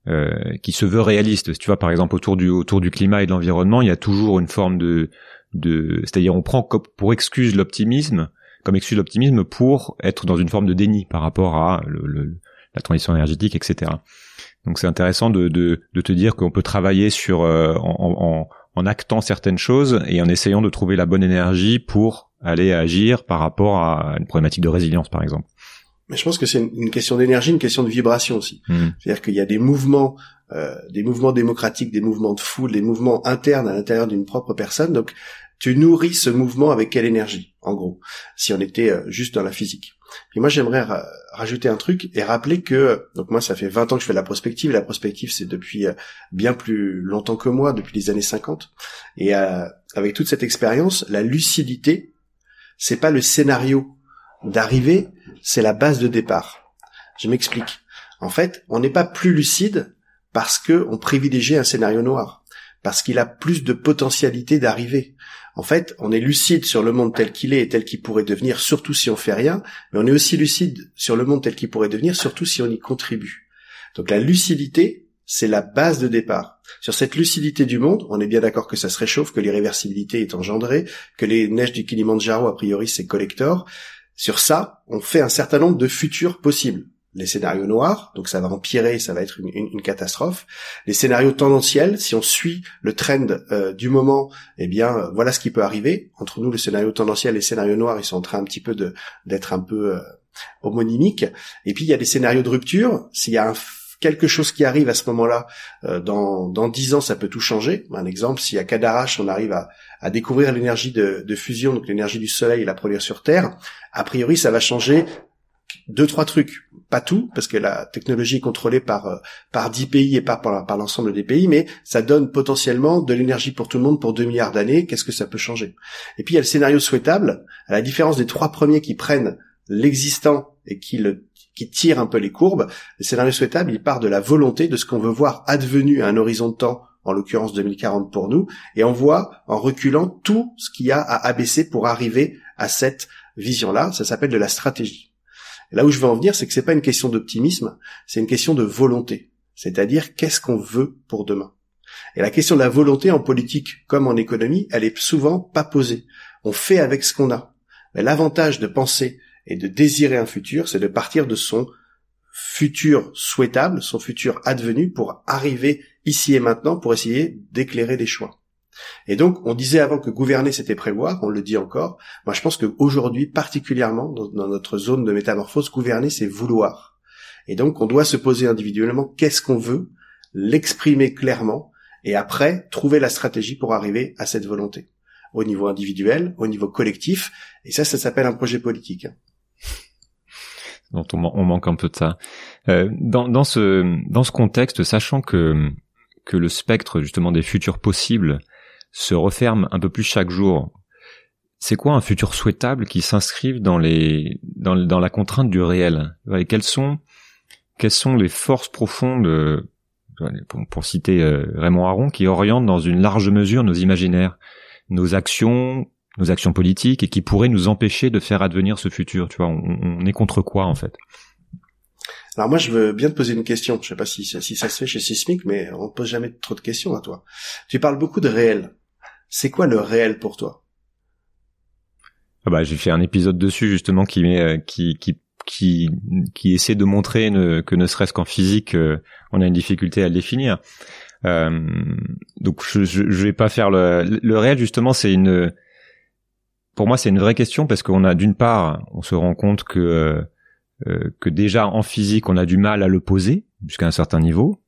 euh, qui se veut réaliste. Tu vois, par exemple, autour du autour du climat et de l'environnement, il y a toujours une forme de de, c'est-à-dire on prend pour excuse l'optimisme, comme excuse l'optimisme pour être dans une forme de déni par rapport à le, la transition énergétique, etc. Donc c'est intéressant de, de, de, te dire qu'on peut travailler sur euh, en, en, en, actant certaines choses et en essayant de trouver la bonne énergie pour aller agir par rapport à une problématique de résilience, par exemple. Mais je pense que c'est une, question d'énergie, une question de vibration aussi. Hmm. C'est-à-dire qu'il y a des mouvements, euh, des mouvements démocratiques, des mouvements de foule, des mouvements internes à l'intérieur d'une propre personne. Donc tu nourris ce mouvement avec quelle énergie, en gros, si on était euh, juste dans la physique. Puis moi, j'aimerais rajouter un truc et rappeler que, donc moi, ça fait 20 ans que je fais la prospective, et la prospective, c'est depuis euh, bien plus longtemps que moi, depuis les années 50. Et euh, avec toute cette expérience, la lucidité, c'est pas le scénario d'arrivée, c'est la base de départ. Je m'explique. En fait, on n'est pas plus lucide parce que on privilégie un scénario noir, parce qu'il a plus de potentialité d'arriver. En fait, on est lucide sur le monde tel qu'il est et tel qu'il pourrait devenir, surtout si on fait rien, mais on est aussi lucide sur le monde tel qu'il pourrait devenir, surtout si on y contribue. Donc la lucidité, c'est la base de départ. Sur cette lucidité du monde, on est bien d'accord que ça se réchauffe, que l'irréversibilité est engendrée, que les neiges du Kilimanjaro, a priori, c'est collector. Sur ça, on fait un certain nombre de futurs possibles les scénarios noirs, donc ça va empirer, ça va être une, catastrophe. Les scénarios tendanciels, si on suit le trend euh, du moment, eh bien voilà ce qui peut arriver. Entre nous, le scénario tendanciel et les scénarios noirs, ils sont en train un petit peu de d'être un peu euh, homonymiques. Et puis il y a des scénarios de rupture. S'il y a un quelque chose qui arrive à ce moment-là, euh, dans dans dix ans, ça peut tout changer. Un exemple, si à Cadarache on arrive à, à découvrir l'énergie de, de fusion, donc l'énergie du Soleil et la produire sur Terre, a priori ça va changer deux trois trucs, pas tout parce que la technologie est contrôlée par euh, par dix pays et pas par, l'ensemble des pays, mais ça donne potentiellement de l'énergie pour tout le monde pour 2 milliards d'années. Qu'est-ce que ça peut changer? Et puis il y a le scénario souhaitable, à la différence des trois premiers qui prennent l'existant et qui le qui tirent un peu les courbes. Le scénario souhaitable, il part de la volonté de ce qu'on veut voir advenu à un horizon de temps en l'occurrence 2040 pour nous, et on voit en reculant tout ce qu'il y a à abaisser pour arriver à cette vision-là. Ça s'appelle de la stratégie. Là où je veux en venir, c'est que c'est pas une question d'optimisme, c'est une question de volonté. C'est-à-dire qu'est-ce qu'on veut pour demain? Et la question de la volonté en politique comme en économie, elle est souvent pas posée. On fait avec ce qu'on a. Mais l'avantage de penser et de désirer un futur, c'est de partir de son futur souhaitable, son futur advenu pour arriver ici et maintenant pour essayer d'éclairer des choix. Et donc, on disait avant que gouverner, c'était prévoir, on le dit encore. Moi, je pense qu'aujourd'hui, particulièrement dans, notre zone de métamorphose, gouverner, c'est vouloir. Et donc, on doit se poser individuellement qu'est-ce qu'on veut, l'exprimer clairement, et après, trouver la stratégie pour arriver à cette volonté. Au niveau individuel, au niveau collectif, et ça, ça s'appelle un projet politique. Dont on, manque un peu de ça. Euh, dans, dans, ce, dans ce contexte, sachant que, que le spectre justement des futurs possibles se referme un peu plus chaque jour. C'est quoi un futur souhaitable qui s'inscrive dans les dans, dans, la contrainte du réel? Et quelles sont quelles sont les forces profondes euh, pour, citer euh, Raymond Aron qui orientent dans une large mesure nos imaginaires, nos actions, nos actions politiques et qui pourraient nous empêcher de faire advenir ce futur? Tu vois, on, est contre quoi en fait? Alors moi, je veux bien te poser une question. Je sais pas si, si ça se fait chez Sismic, mais on ne pose jamais trop de questions à toi. Tu parles beaucoup de réel. C'est quoi le réel pour toi? Ah bah, j'ai fait un épisode dessus justement qui euh, qui, qui qui essaie de montrer que ne serait-ce qu'en physique euh, on a une difficulté à le définir. Euh, donc je, je, vais pas faire le le réel justement c'est une pour moi c'est une vraie question parce qu'on a d'une part on se rend compte que que déjà en physique on a du mal à le poser jusqu'à un certain niveau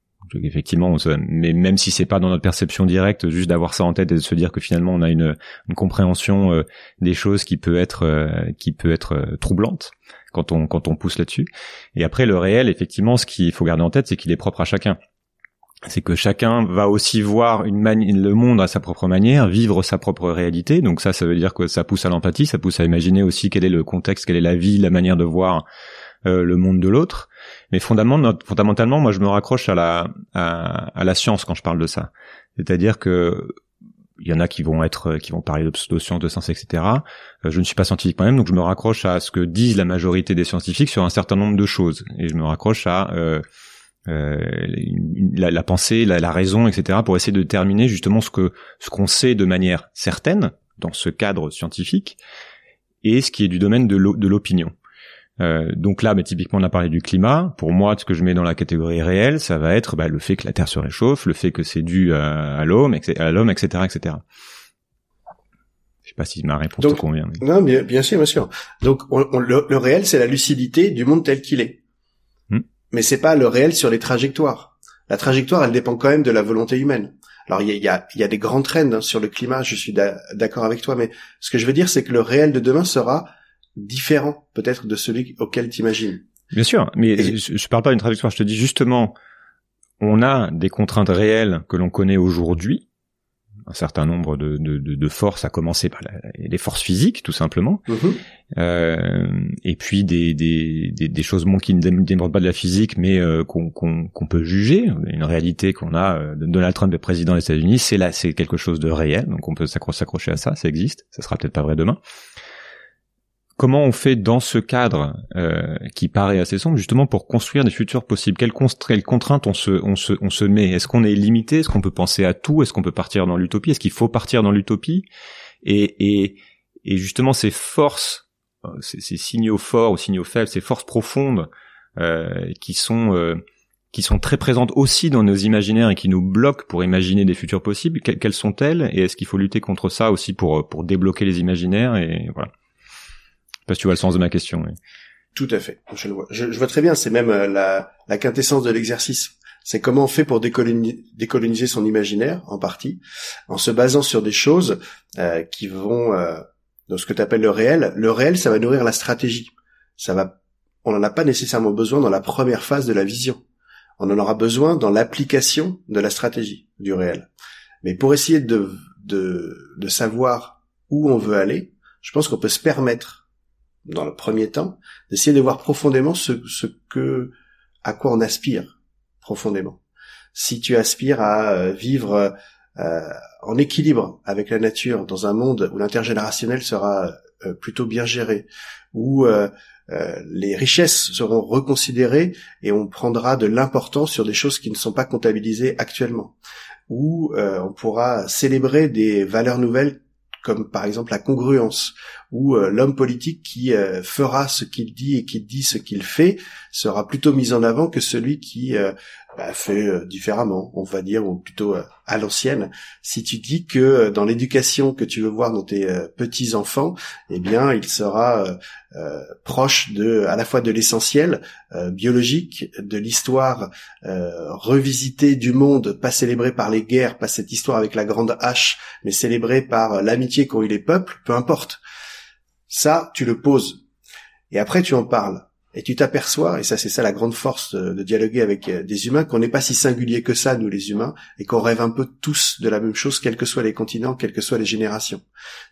effectivement, mais même si c'est pas dans notre perception directe, juste d'avoir ça en tête et de se dire que finalement on a une, une compréhension euh, des choses qui peut être euh, qui peut être euh, troublante quand on quand on pousse là-dessus. Et après le réel, effectivement, ce qu'il faut garder en tête, c'est qu'il est propre à chacun. C'est que chacun va aussi voir une le monde à sa propre manière, vivre sa propre réalité. Donc ça, ça veut dire que ça pousse à l'empathie, ça pousse à imaginer aussi quel est le contexte, quelle est la vie, la manière de voir le monde de l'autre. Mais fondamentalement, fondamentalement, moi, je me raccroche à la à, la science quand je parle de ça. C'est-à-dire que il y en a qui vont être qui vont parler de pseudosciences, de sciences, etc. Euh, je ne suis pas scientifique moi-même, donc je me raccroche à ce que disent la majorité des scientifiques sur un certain nombre de choses, et je me raccroche à euh, euh, la, pensée, la, la, raison, etc. pour essayer de déterminer justement ce que ce qu'on sait de manière certaine dans ce cadre scientifique et ce qui est du domaine de l'opinion. Euh, donc là, bah, typiquement, on a parlé du climat. Pour moi, ce que je mets dans la catégorie réelle, ça va être bah, le fait que la Terre se réchauffe, le fait que c'est dû à, l'homme, à l'homme, etc., etc. Je sais pas si ma réponse te convient. Non, bien, bien sûr, bien sûr. Donc, le, réel, c'est la lucidité du monde tel qu'il est. Hmm. Mais c'est pas le réel sur les trajectoires. La trajectoire, elle dépend quand même de la volonté humaine. Alors il y a, y a, des grands trends hein, sur le climat, je suis d'accord avec toi, mais ce que je veux dire, c'est que le réel de demain sera différent peut-être de celui auquel tu imagines. Bien sûr, mais je, je parle pas d'une traduction, je te dis justement, on a des contraintes réelles que l'on connaît aujourd'hui, un certain nombre de, de, de, forces, à commencer par les forces physiques, tout simplement, mm-hmm. euh, et puis des, des, des, choses bon, qui ne dépendent pas de la physique, mais euh, qu'on qu'on peut juger. Une réalité qu'on a, euh, Donald Trump est président des États-Unis, c'est là, c'est quelque chose de réel, donc on peut s'accrocher à ça, ça existe, ça sera peut-être pas vrai demain comment on fait dans ce cadre euh, qui paraît assez sombre justement pour construire des futurs possibles? Quelles, contraintes on se, on se, on se met? Est-ce qu'on est limité? Est-ce qu'on peut penser à tout? Est-ce qu'on peut partir dans l'utopie? Est-ce qu'il faut partir dans l'utopie? Et, et, et, justement ces forces, euh, ces, signaux forts ou signaux faibles, ces forces profondes euh, qui sont euh, qui sont très présentes aussi dans nos imaginaires et qui nous bloquent pour imaginer des futurs possibles, quelles sont-elles? Et est-ce qu'il faut lutter contre ça aussi pour pour débloquer les imaginaires? Et voilà pas si tu vois le sens de ma question. Tout à fait. Je le vois. Je, je vois très bien. C'est même euh, la, la quintessence de l'exercice. C'est comment on fait pour décoloniser, décoloniser, son imaginaire, en partie, en se basant sur des choses euh, qui vont euh, dans ce que tu appelles le réel. Le réel, ça va nourrir la stratégie. Ça va. On n'en a pas nécessairement besoin dans la première phase de la vision. On en aura besoin dans l'application de la stratégie du réel. Mais pour essayer de, de, de savoir où on veut aller, je pense qu'on peut se permettre, dans le premier temps, d'essayer de voir profondément ce, ce que, à quoi on aspire profondément. Si tu aspires à euh, vivre euh, en équilibre avec la nature dans un monde où l'intergénérationnel sera euh, plutôt bien géré, où euh, euh, les richesses seront reconsidérées et on prendra de l'importance sur des choses qui ne sont pas comptabilisées actuellement, où on pourra célébrer des valeurs nouvelles comme par exemple la congruence, où euh, l'homme politique qui euh, fera ce qu'il dit et qui dit ce qu'il fait sera plutôt mis en avant que celui qui euh, bah, fait différemment, on va dire, ou plutôt à l'ancienne. Si tu dis que dans l'éducation que tu veux voir dans tes petits enfants, eh bien, il sera proche de, à la fois de l'essentiel biologique, de l'histoire revisitée du monde, pas célébrée par les guerres, pas cette histoire avec la grande hache, mais célébrée par l'amitié qu'ont eu les peuples, peu importe. Ça, tu le poses. Et après, tu en parles. Et tu t'aperçois, et ça c'est ça la grande force de, dialoguer avec euh, des humains, qu'on n'est pas si singulier que ça, nous les humains, et qu'on rêve un peu tous de la même chose, quels que soient les continents, quelles que soient les générations.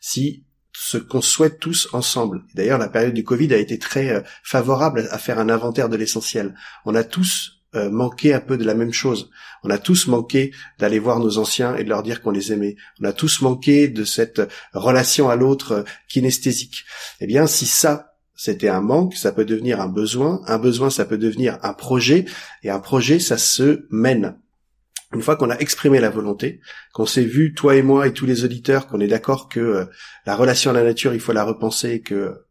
Si ce qu'on souhaite tous ensemble. D'ailleurs, la période du Covid a été très euh, favorable à faire un inventaire de l'essentiel. On a tous euh, manqué un peu de la même chose. On a tous manqué d'aller voir nos anciens et de leur dire qu'on les aimait. On a tous manqué de cette relation à l'autre kinesthésique. Eh bien, si ça, c'était un manque, ça peut devenir un besoin. Un besoin, ça peut devenir un projet. Et un projet, ça se mène. Une fois qu'on a exprimé la volonté, qu'on s'est vu, toi et moi et tous les auditeurs, qu'on est d'accord que euh, la relation à la nature, il faut la repenser, que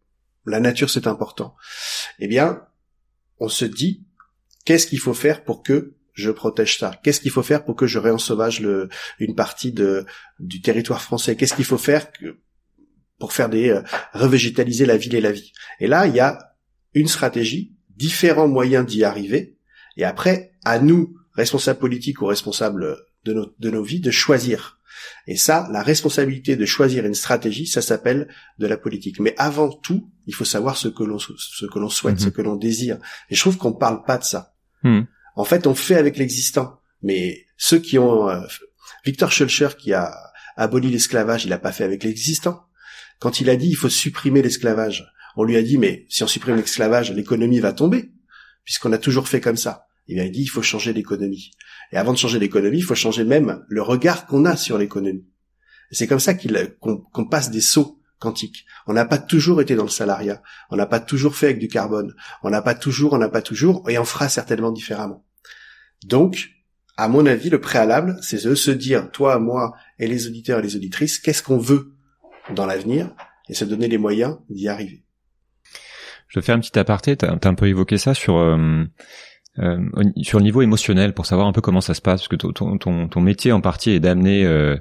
la nature c'est important, eh bien, on se dit, qu'est-ce qu'il faut faire pour que je protège ça? Qu'est-ce qu'il faut faire pour que je réensauvage une partie du territoire français? Qu'est-ce qu'il faut faire pour faire des euh, revégétaliser la ville et la vie Et là, il y a une stratégie, différents moyens d'y arriver, et après, à nous, responsables politiques ou responsables de nos, de nos vies, de choisir. Et ça, la responsabilité de choisir une stratégie, ça s'appelle de la politique. Mais avant tout, il faut savoir ce que l'on ce que l'on souhaite, ce mhm. que l'on désire. Et je trouve qu'on parle pas de ça. Hmm. En fait, on fait avec l'existant. Mais ceux qui ont euh, Victor Schulcher qui a aboli l'esclavage, il n'a pas fait avec l'existant. Quand il a dit il faut supprimer l'esclavage, on lui a dit mais si on supprime l'esclavage, l'économie va tomber puisqu'on a toujours fait comme ça. Il a dit il faut changer l'économie. Et avant de changer l'économie, il faut changer même le regard qu'on a sur l'économie. C'est comme ça qu'on passe des sauts quantiques. On n'a pas toujours été dans le salariat. On n'a pas toujours fait avec du carbone. On n'a pas toujours, on n'a pas toujours, et on fera certainement différemment. Donc, à mon avis, le préalable, c'est de se dire, toi, moi, et les auditeurs et les auditrices, qu'est-ce qu'on veut dans l'avenir, et se donner les moyens d'y arriver. Je faire un petit aparté, tu as, un peu évoqué ça sur... Euh, euh, sur le niveau émotionnel pour savoir un peu comment ça se passe parce que ton, ton, ton métier en partie est d'amener euh,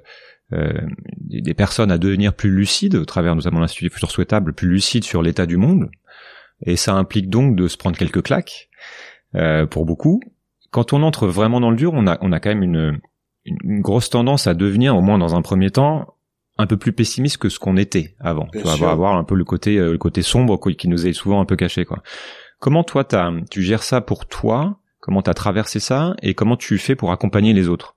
euh, des, personnes à devenir plus lucides au travers notamment l'Institut des futurs souhaitables plus lucides sur l'état du monde. Et ça implique donc de se prendre quelques claques euh, pour beaucoup. Quand on entre vraiment dans le dur on a on a quand même une une grosse tendance à devenir au moins dans un premier temps un peu plus pessimiste que ce qu'on était avant. tu vas avoir un peu le côté euh, le côté sombre qui nous est souvent un peu caché quoi. Comment toi, tu gères ça pour toi? Comment tu as traversé ça? Et comment tu fais pour accompagner les autres?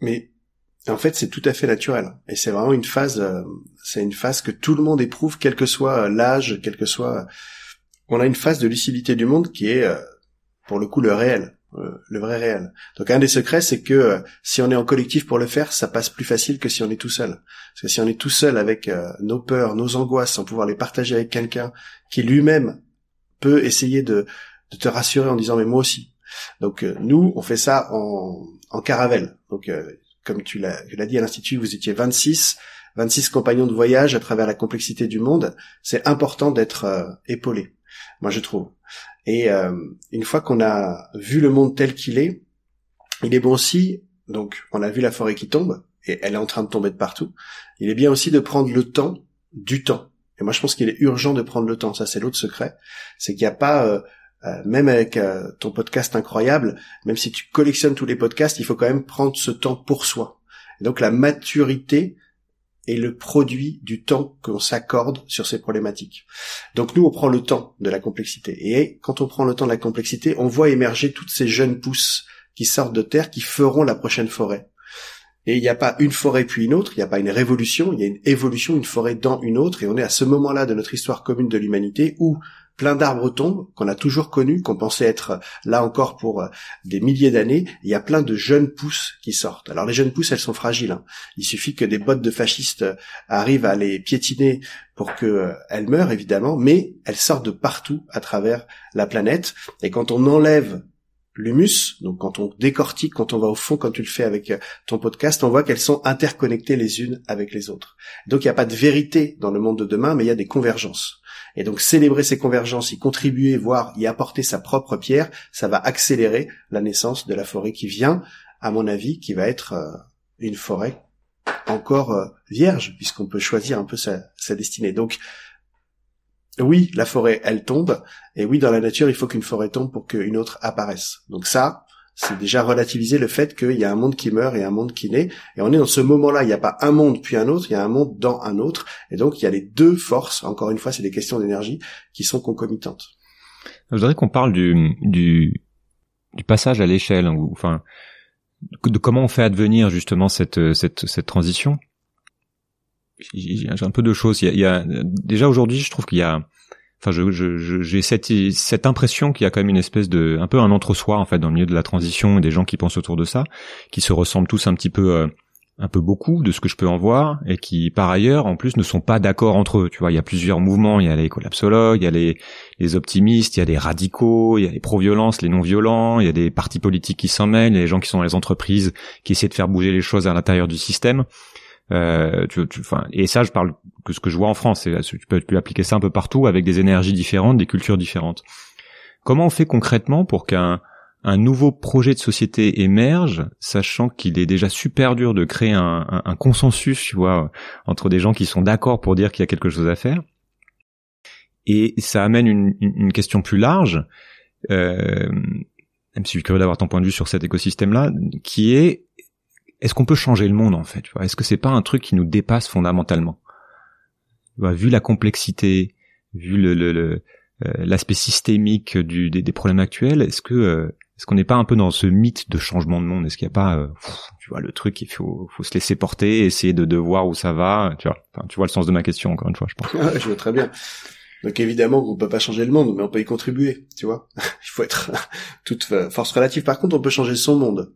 Mais en fait, c'est tout à fait naturel. Et c'est vraiment une phase, euh, c'est une phase que tout le monde éprouve, quel que soit euh, l'âge, quel que soit... On a une phase de lucidité du monde qui est, euh, pour le coup, le réel. Euh, le vrai réel. Donc un des secrets, c'est que euh, si on est en collectif pour le faire, ça passe plus facile que si on est tout seul. Parce que si on est tout seul avec euh, nos peurs, nos angoisses, sans pouvoir les partager avec quelqu'un qui lui-même peut essayer de, de, te rassurer en disant mais moi aussi. Donc nous, on fait ça en, en caravelle. Donc comme tu l'as, dit à l'institut, vous étiez 26, 26 compagnons de voyage à travers la complexité du monde. C'est important d'être épaulé. Moi, je trouve. Et euh, une fois qu'on a vu le monde tel qu'il est, il est bon aussi, donc on a vu la forêt qui tombe, et elle est en train de tomber de partout, il est bien aussi de prendre le temps du temps. Et moi, je pense qu'il est urgent de prendre le temps. Ça, c'est l'autre secret. C'est qu'il n'y a pas, euh, euh, même avec euh, ton podcast incroyable, même si tu collectionnes tous les podcasts, il faut quand même prendre ce temps pour soi. Et donc, la maturité est le produit du temps qu'on s'accorde sur ces problématiques. Donc, nous, on prend le temps de la complexité. Et quand on prend le temps de la complexité, on voit émerger toutes ces jeunes pousses qui sortent de terre, qui feront la prochaine forêt. Et il n'y a pas une forêt puis une autre, il n'y a pas une révolution, il y a une évolution, une forêt dans une autre, et on est à ce moment-là de notre histoire commune de l'humanité où plein d'arbres tombent, qu'on a toujours connus, qu'on pensait être là encore pour euh, des milliers d'années, il y a plein de jeunes pousses qui sortent. Alors les jeunes pousses, elles sont fragiles. Hein. Il suffit que des bottes de fascistes euh, arrivent à les piétiner pour qu'elles euh, meurent, évidemment, mais elles sortent de partout à travers la planète. Et quand on enlève l'humus, donc quand on décortique, quand on va au fond, quand tu le fais avec euh, ton podcast, on voit qu'elles sont interconnectées les unes avec les autres. Donc il n'y a pas de vérité dans le monde de demain, mais il y a des convergences. Et donc célébrer ces convergences, y contribuer, voire y apporter sa propre pierre, ça va accélérer la naissance de la forêt qui vient, à mon avis, qui va être euh, une forêt encore euh, vierge, puisqu'on peut choisir un peu sa, sa destinée. Donc oui, la forêt, elle tombe, et oui, dans la nature, il faut qu'une forêt tombe pour qu'une autre apparaisse. Donc ça, c'est déjà relativiser le fait qu'il y a un monde qui meurt et un monde qui naît, et on est dans ce moment-là, il n'y a pas un monde puis un autre, il y a un monde dans un autre, et donc il y a les deux forces, encore une fois, c'est des questions d'énergie, qui sont concomitantes. Je voudrais qu'on parle du, du, du passage à l'échelle, enfin, de comment on fait advenir justement cette, cette, cette transition. J'ai un peu de choses. Il y a, il y a déjà aujourd'hui, je trouve qu'il y a, enfin, je, je, j'ai cette, cette impression qu'il y a quand même une espèce de, un peu un entre-soi en fait dans le milieu de la transition et des gens qui pensent autour de ça, qui se ressemblent tous un petit peu. Euh, un peu beaucoup de ce que je peux en voir et qui par ailleurs en plus ne sont pas d'accord entre eux tu vois il y a plusieurs mouvements il y a les collapsologues il y a les, les optimistes il y a des radicaux il y a les pro-violences les non-violents il y a des partis politiques qui s'en mêlent les gens qui sont dans les entreprises qui essaient de faire bouger les choses à l'intérieur du système euh, tu, tu, et ça, je parle que ce que je vois en France. Tu peux, appliquer ça un peu partout avec des énergies différentes, des cultures différentes. Comment on fait concrètement pour qu'un un nouveau projet de société émerge, sachant qu'il est déjà super dur de créer un, un, un, consensus, tu vois, entre des gens qui sont d'accord pour dire qu'il y a quelque chose à faire? Et ça amène une, une question plus large, euh, même si je suis curieux d'avoir ton point de vue sur cet écosystème-là, qui est est-ce qu'on peut changer le monde en fait Est-ce que c'est pas un truc qui nous dépasse fondamentalement? Vu la complexité, vu le, le, euh, l'aspect systémique du, des, problèmes actuels, est-ce que euh, est-ce qu'on n'est pas un peu dans ce mythe de changement de monde? Est-ce qu'il n'y a pas, euh, tu vois, le truc il faut, faut se laisser porter, essayer de, de voir où ça va, tu vois? Tu vois le sens de ma question encore une fois, je pense. je vois très bien. Donc évidemment on peut pas changer le monde, mais on peut y contribuer, tu vois? il faut être toute force relative. Par contre, on peut changer son monde.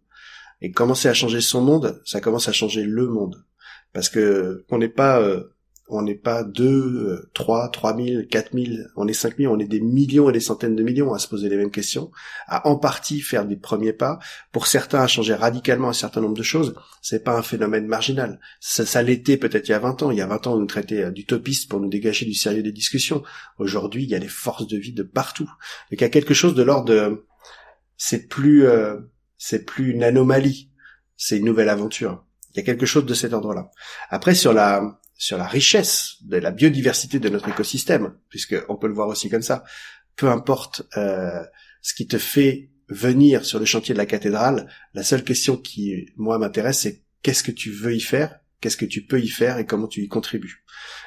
Et commencer à changer son monde, ça commence à changer le monde. Parce que on n'est pas euh, on n'est pas deux, euh, trois, trois mille, quatre mille, on est cinq mille, on est des millions et des centaines de millions à se poser les mêmes questions, à en partie faire des premiers pas. Pour certains, à changer radicalement un certain nombre de choses. C'est pas un phénomène marginal. Ça, ça l'était peut-être il y a 20 ans. Il y a 20 ans, on nous traitait euh, d'utopistes pour nous dégager du sérieux des discussions. Aujourd'hui, il y a des forces de vie de partout. Donc il y a quelque chose de l'ordre de, c'est plus, c'est plus une anomalie, c'est une nouvelle aventure. Il y a quelque chose de cet ordre-là. Après, sur la sur la richesse de la biodiversité de notre écosystème, puisque on peut le voir aussi comme ça, peu importe euh, ce qui te fait venir sur le chantier de la cathédrale, la seule question qui moi m'intéresse, c'est qu'est-ce que tu veux y faire, qu'est-ce que tu peux y faire et comment tu y contribues.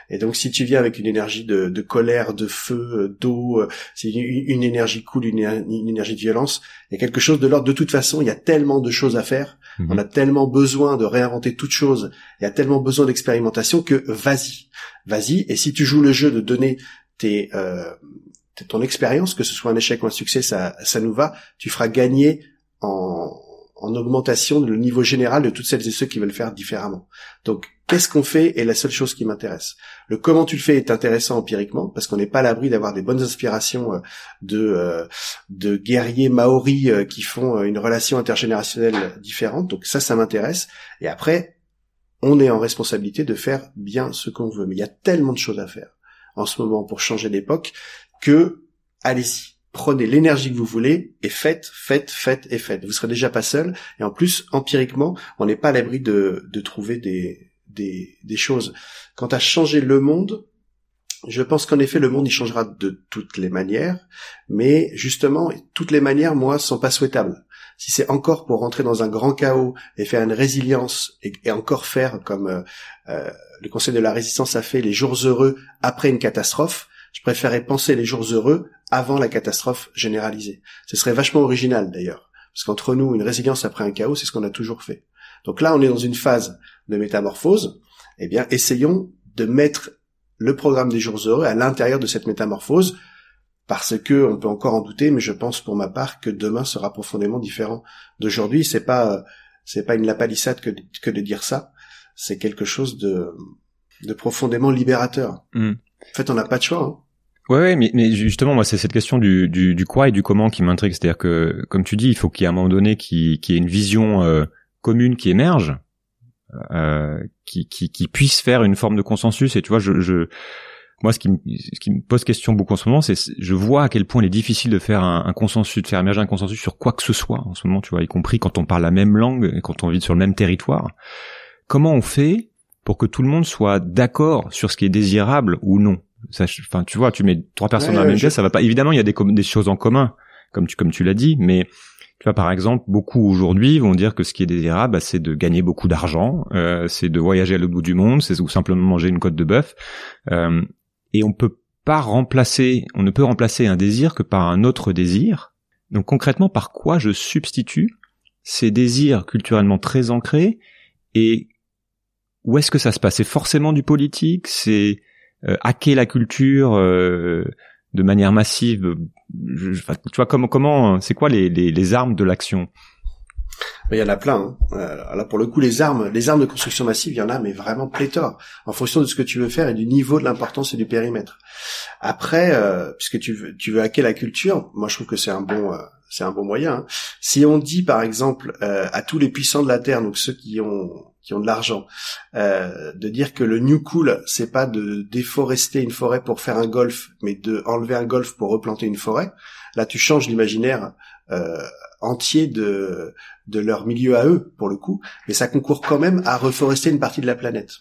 Et donc si tu viens avec une énergie de, de colère, de feu, euh, d'eau, euh, une, une, énergie cool, une, une, énergie de violence, il y a quelque chose de l'ordre. De toute façon, il y a tellement de choses à faire, mhm. on a tellement besoin de réinventer toutes choses, il y a tellement besoin d'expérimentation que vas-y, vas-y. Et si tu joues le jeu de donner tes euh, ton expérience, que ce soit un échec ou un succès, ça, ça nous va. Tu feras gagner en, en augmentation le niveau général de toutes celles et ceux qui veulent faire différemment. Donc, qu'est-ce qu'on fait est la seule chose qui m'intéresse. Le comment tu le fais est intéressant empiriquement parce qu'on n'est pas à l'abri d'avoir des bonnes inspirations euh, de euh, de guerriers maoris euh, qui font une relation intergénérationnelle différente. Donc ça, ça m'intéresse. Et après, on est en responsabilité de faire bien ce qu'on veut. Mais il y a tellement de choses à faire en ce moment pour changer d'époque que allez-y prenez l'énergie que vous voulez et faites, faites, faites et faites. Vous serez déjà pas seul. Et en plus, empiriquement, on n'est pas à l'abri de, de trouver des, des, des choses. Quant à changer le monde, Je pense qu'en effet, le monde y changera de toutes les manières, mais justement, toutes les manières, moi, sont pas souhaitables. Si c'est encore pour rentrer dans un grand chaos et faire une résilience et, encore faire comme euh, euh, le Conseil de la résistance a fait les jours heureux après une catastrophe, je préférerais penser les jours heureux avant la catastrophe généralisée. Ce serait vachement original d'ailleurs, parce qu'entre nous, une résilience après un chaos, c'est ce qu'on a toujours fait. Donc là, on est dans une phase de métamorphose. Eh bien, essayons de mettre le programme des jours heureux à l'intérieur de cette métamorphose, parce que on peut encore en douter, mais je pense pour ma part que demain sera profondément différent d'aujourd'hui. C'est pas c'est pas une lapalissade que, que de dire ça. C'est quelque chose de de profondément libérateur. Hmm. En fait, on n'a pas de choix. Hein. Ouais, mais, mais justement, moi, c'est cette question du, du, du, quoi et du comment qui m'intrigue. C'est-à-dire que, comme tu dis, il faut qu'il y ait un moment donné qui, qui ait une vision euh, commune qui émerge, euh, qui, qui, qui, puisse faire une forme de consensus. Et tu vois, je, je moi, ce qui, me, ce qui me pose question beaucoup en ce moment, c'est je vois à quel point il est difficile de faire un, un, consensus, de faire émerger un consensus sur quoi que ce soit en ce moment. Tu vois, y compris quand on parle la même langue et quand on vit sur le même territoire. Comment on fait pour que tout le monde soit d'accord sur ce qui est désirable ou non? Ça, enfin, tu vois, tu mets trois personnes dans la même pièce, ça va pas. Évidemment, il y a des, des choses en commun, comme tu comme tu l'as dit, mais tu vois, par exemple, beaucoup aujourd'hui vont dire que ce qui est désirable, bah, c'est de gagner beaucoup d'argent, euh, c'est de voyager à l'autre bout du monde, c'est ou simplement manger une côte de bœuf. Euh, et on peut pas remplacer, on ne peut remplacer un désir que par un autre désir. Donc concrètement, par quoi je substitue ces désirs culturellement très ancrés et où est-ce que ça se passe? C'est forcément du politique, c'est hacker la culture euh, de manière massive. Je, tu vois comment comment c'est quoi les, les, les armes de l'action? Il y en a plein. Hein. Euh, là, pour le coup, les armes, les armes de construction massive, il y en a, mais vraiment pléthore, en fonction de ce que tu veux faire et du niveau de l'importance et du périmètre. Après, euh, puisque tu veux, tu veux hacker la culture, moi je trouve que c'est un bon, euh, c'est un bon moyen. Hein. Si on dit, par exemple, à tous les puissants de la terre, donc ceux qui ont qui ont de l'argent, euh, de dire que le new cool, c'est pas de déforester une forêt pour faire un golf, mais de enlever un golf pour replanter une forêt. Là, tu changes l'imaginaire euh, entier de de leur milieu à eux, pour le coup, mais ça concourt quand même à reforester une partie de la planète.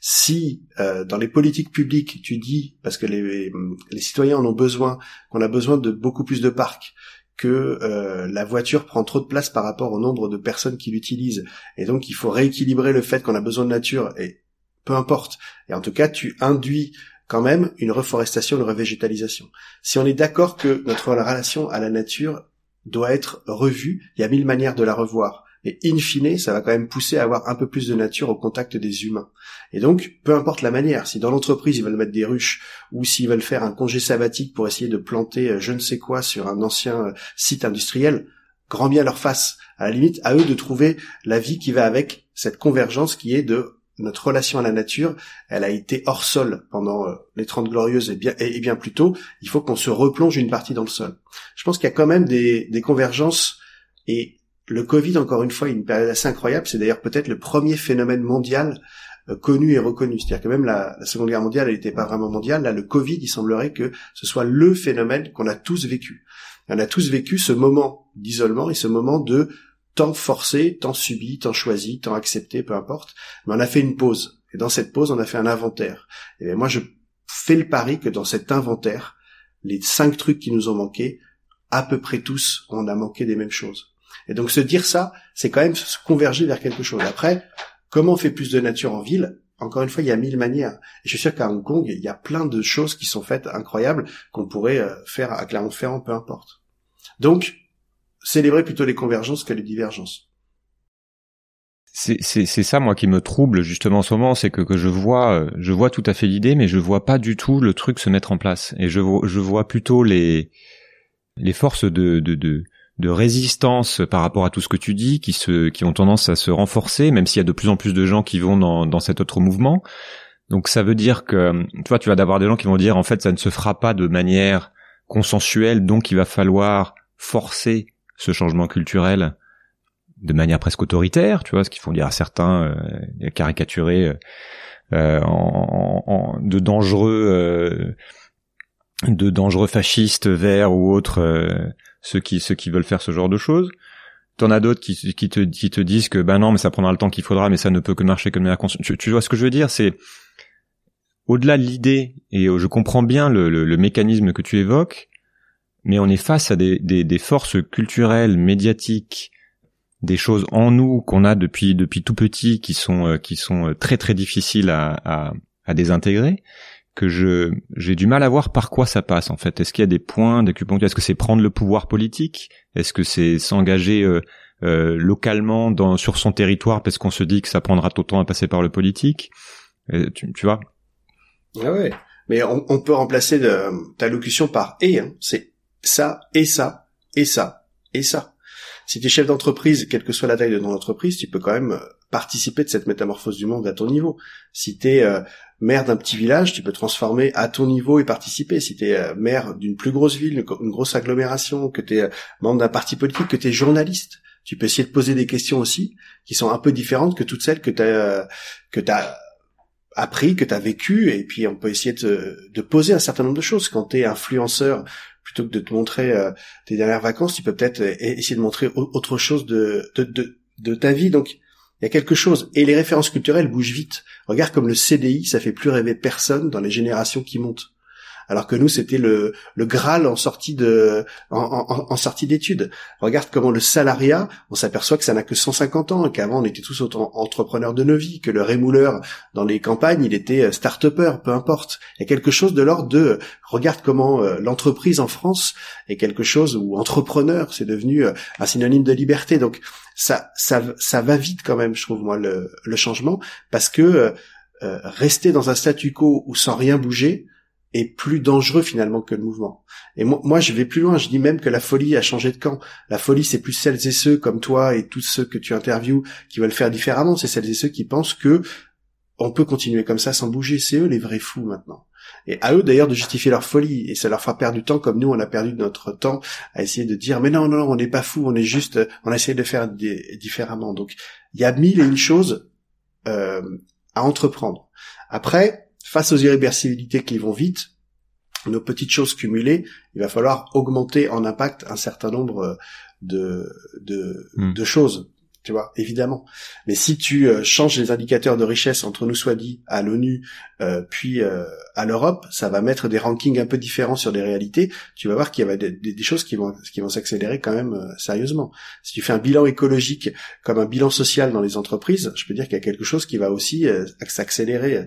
Si euh, dans les politiques publiques, tu dis, parce que les, les citoyens en ont besoin, qu'on a besoin de beaucoup plus de parcs, que euh, la voiture prend trop de place par rapport au nombre de personnes qui l'utilisent, et donc il faut rééquilibrer le fait qu'on a besoin de nature, et peu importe. Et en tout cas, tu induis quand même une reforestation, une revégétalisation. Si on est d'accord que notre relation à la nature doit être revue, il y a mille manières de la revoir. Et in fine, ça va quand même pousser à avoir un peu plus de nature au contact des humains. Et donc, peu importe la manière, si dans l'entreprise ils veulent mettre des ruches, ou s'ils veulent faire un congé sabbatique pour essayer de planter euh, je ne sais quoi sur un ancien euh, site industriel, grand bien leur face. À la limite, à eux de trouver la vie qui va avec cette convergence qui est de notre relation à la nature, elle a été hors sol pendant euh, les Trente Glorieuses et bien, et bien plus tôt. Il faut qu'on se replonge une partie dans le sol. Je pense qu'il y a quand même des, des convergences et le Covid, encore une fois, est une période assez incroyable. C'est d'ailleurs peut-être le premier phénomène mondial euh, connu et reconnu. C'est-à-dire que même la, Seconde Guerre mondiale, elle n'était pas vraiment mondiale. Là, le Covid, il semblerait que ce soit le phénomène qu'on a tous vécu. On a tous vécu ce moment d'isolement et ce moment de temps forcé, temps subi, temps choisi, temps accepté, peu importe. Mais on a fait une pause. Et dans cette pause, on a fait un inventaire. Et moi, je fais le pari que dans cet inventaire, les cinq trucs qui nous ont manqué, à peu près tous, on a manqué des mêmes choses. Et donc se dire ça, c'est quand même se converger vers quelque chose. Après, comment on fait plus de nature en ville? Encore une fois, il y a mille manières. Et je suis sûr qu'à Hong Kong, il y a plein de choses qui sont faites incroyables qu'on pourrait euh, faire à Clermont-Ferrand, peu importe. Donc, célébrer plutôt les convergences que les divergences. C'est ça moi qui me trouble justement en ce moment, c'est que, que je vois euh, je vois tout à fait l'idée, mais je vois pas du tout le truc se mettre en place. Et je vois je vois plutôt les les forces de, de, de de résistance par rapport à tout ce que tu dis, qui se, qui ont tendance à se renforcer, même s'il y a de plus en plus de gens qui vont dans, dans cet autre mouvement. Donc ça veut dire que, tu vois, tu vas d'avoir des gens qui vont dire en fait ça ne se fera pas de manière consensuelle, donc il va falloir forcer ce changement culturel de manière presque autoritaire, tu vois, ce qu'ils font dire à certains, euh, caricaturer euh, en, de dangereux, euh, de dangereux fascistes verts ou autres euh, ceux qui ceux qui veulent faire ce genre de choses. T'en as d'autres qui, te qui te disent que ben non mais ça prendra le temps qu'il faudra mais ça ne peut que marcher que de manière tu, tu vois ce que je veux dire? C'est au-delà de l'idée, et je comprends bien le, le, le, mécanisme que tu évoques, mais on est face à des, des, des forces culturelles, médiatiques, des choses en nous qu'on a depuis depuis tout petit qui sont euh, qui sont très très difficiles à, à, à désintégrer que je j'ai du mal à voir par quoi ça passe en fait. Est-ce qu'il y a des points d'acupuncture? Est-ce que c'est prendre le pouvoir politique? Est-ce que c'est s'engager euh, euh, localement dans sur son territoire parce qu'on se dit que ça prendra tout le temps à passer par le politique? Euh, tu, tu, vois? Ah ouais. Mais on, on peut remplacer de, ta locution par et. Hein. C'est ça et ça et ça et ça. Si tu es chef d'entreprise, quelle que soit la taille de ton entreprise, tu peux quand même participer de cette métamorphose du monde à ton niveau. Si tu es euh, maire d'un petit village, tu peux transformer à ton niveau et participer. Si tu es euh, maire d'une plus grosse ville, une, grosse agglomération, que tu es euh, membre d'un parti politique, que tu es journaliste, tu peux essayer de poser des questions aussi qui sont un peu différentes que toutes celles que tu as que tu as appris, que tu as vécu et puis on peut essayer de, de poser un certain nombre de choses quand tu es influenceur plutôt que de te montrer tes dernières vacances, tu peux peut-être essayer de montrer autre chose de, de, de, de ta vie. Donc il y a quelque chose. Et les références culturelles bougent vite. Regarde comme le CDI, ça fait plus rêver personne dans les générations qui montent alors que nous c'était le, le Graal en sortie de en, sortie d'études. Regarde comment le salariat, on s'aperçoit que ça n'a que 150 ans, qu'avant on était tous entrepreneurs de nos vies, que le rémouleur dans les campagnes il était euh, start-upper, peu importe. Il y a quelque chose de l'ordre de regarde comment euh, l'entreprise en France est quelque chose où entrepreneur c'est devenu euh, un synonyme de liberté. Donc ça ça ça va vite quand même, je trouve moi le, le changement parce que rester dans un statu quo ou sans rien bouger, est plus dangereux finalement que le mouvement. Et moi, je vais plus loin, je dis même que la folie a changé de camp. La folie, c'est plus celles et ceux comme toi et tous ceux que tu interviews qui veulent faire différemment, c'est celles et ceux qui pensent que on peut continuer comme ça sans bouger. C'est eux les vrais fous maintenant. Et à eux d'ailleurs de justifier leur folie, et ça leur fera perdre du temps comme nous on a perdu notre temps à essayer de dire mais non non on n'est pas fou, on est juste, on a essayé de faire différemment. Donc il y a mille et une choses euh, à entreprendre. Après, face aux irréversibilités qui vont vite, nos petites choses cumulées, il va falloir augmenter en impact un certain nombre euh, de, de, hmm. de choses, tu vois, évidemment. Mais si tu euh, changes les indicateurs de richesse entre nous soit dit à l'ONU euh, puis à l'Europe, ça va mettre des rankings un peu différents sur des réalités. Tu vas voir qu'il y a des, des, choses qui vont qui vont s'accélérer quand même sérieusement. Si tu fais un bilan écologique comme un bilan social dans les entreprises, je peux dire qu'il y a quelque chose qui va aussi s'accélérer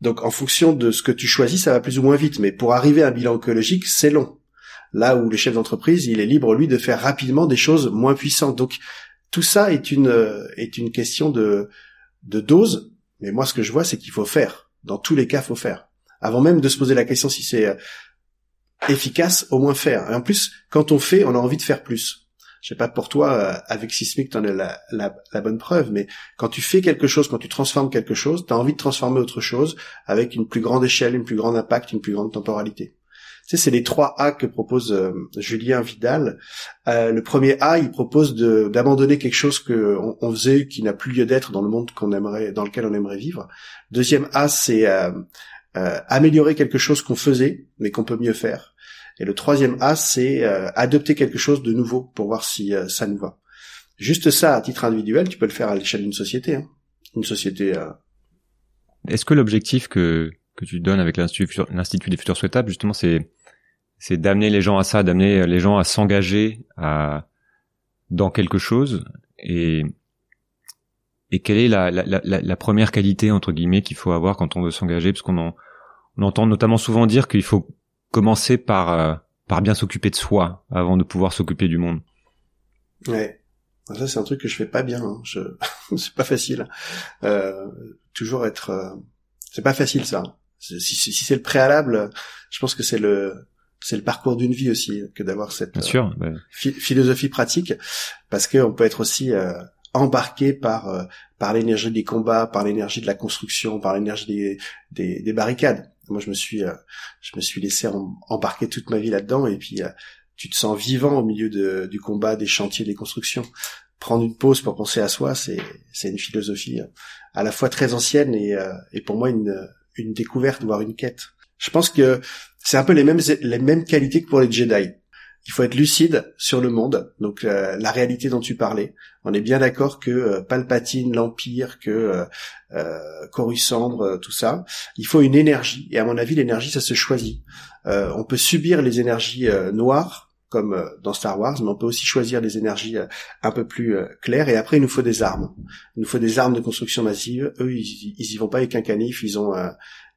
donc en fonction de ce que tu choisis, ça va plus ou moins vite. Mais pour arriver à un bilan écologique, c'est long. Là où le chef d'entreprise, il est libre lui de faire rapidement des choses moins puissantes. Donc tout ça est une euh, est une question de de dose. Mais moi, ce que je vois, c'est qu'il faut faire. Dans tous les cas, faut faire. Avant même de se poser la question si c'est euh, efficace, au moins faire. Et en plus, quand on fait, on a envie de faire plus je sais pas pour toi, euh, avec Sismic, t'en es la, bonne preuve, mais quand tu fais quelque chose, quand tu transformes quelque chose, tu as envie de transformer autre chose avec une plus grande échelle, une plus grande impact, une plus grande temporalité. Tu c'est les trois A que propose euh, Julien Vidal. Euh, le premier A, il propose d'abandonner quelque chose que on, faisait, qui n'a plus lieu d'être dans le monde qu'on aimerait, dans lequel on aimerait vivre. Deuxième A, c'est améliorer quelque chose qu'on faisait, mais qu'on peut mieux faire. Et le troisième A, c'est euh, adopter quelque chose de nouveau pour voir si euh, ça nous va. Juste ça, à titre individuel, tu peux le faire à l'échelle d'une société. Hein. Une société. Euh... Est-ce que l'objectif que que tu donnes avec l'institut des futurs souhaitables, justement, c'est c'est d'amener les gens à ça, d'amener les gens à s'engager à dans quelque chose et et quelle est la, la, la, la première qualité entre guillemets qu'il faut avoir quand on veut s'engager? Parce qu'on on entend notamment souvent dire qu'il faut commencer par euh, par bien s'occuper de soi avant de pouvoir s'occuper du monde. Ouais. Ça c'est un truc que je fais pas bien. Hein. Je... c'est pas facile. Euh, toujours être. Euh, c'est pas facile ça. Si, si, c'est le préalable, je pense que c'est le c'est le parcours d'une vie aussi que d'avoir cette sûr, philosophie pratique, parce qu'on peut être aussi embarqué par par l'énergie des combats, par l'énergie de la construction, par l'énergie des, des, des barricades. Moi, je me suis, euh, je me suis laissé embarquer toute ma vie là-dedans, et puis euh, tu te sens vivant au milieu du combat, des chantiers, des constructions. Prendre une pause pour penser à soi, c'est, c'est une philosophie euh, à la fois très ancienne et, et pour moi une, une découverte, voire une quête. Je pense que c'est un peu les mêmes, les mêmes qualités que pour les Jedi. Il faut être lucide sur le monde, donc euh, la réalité dont tu parlais. On est bien d'accord que euh, Palpatine, l'Empire, que euh, euh Coruscant, tout ça, il faut une énergie. Et à mon avis, l'énergie, ça se choisit. on peut subir les énergies noires, comme dans Star Wars, mais on peut aussi choisir des énergies un peu plus claires. Et après, il nous faut des armes. Il nous faut des armes de construction massive. Eux, ils, ils y vont pas avec un canif. Ils ont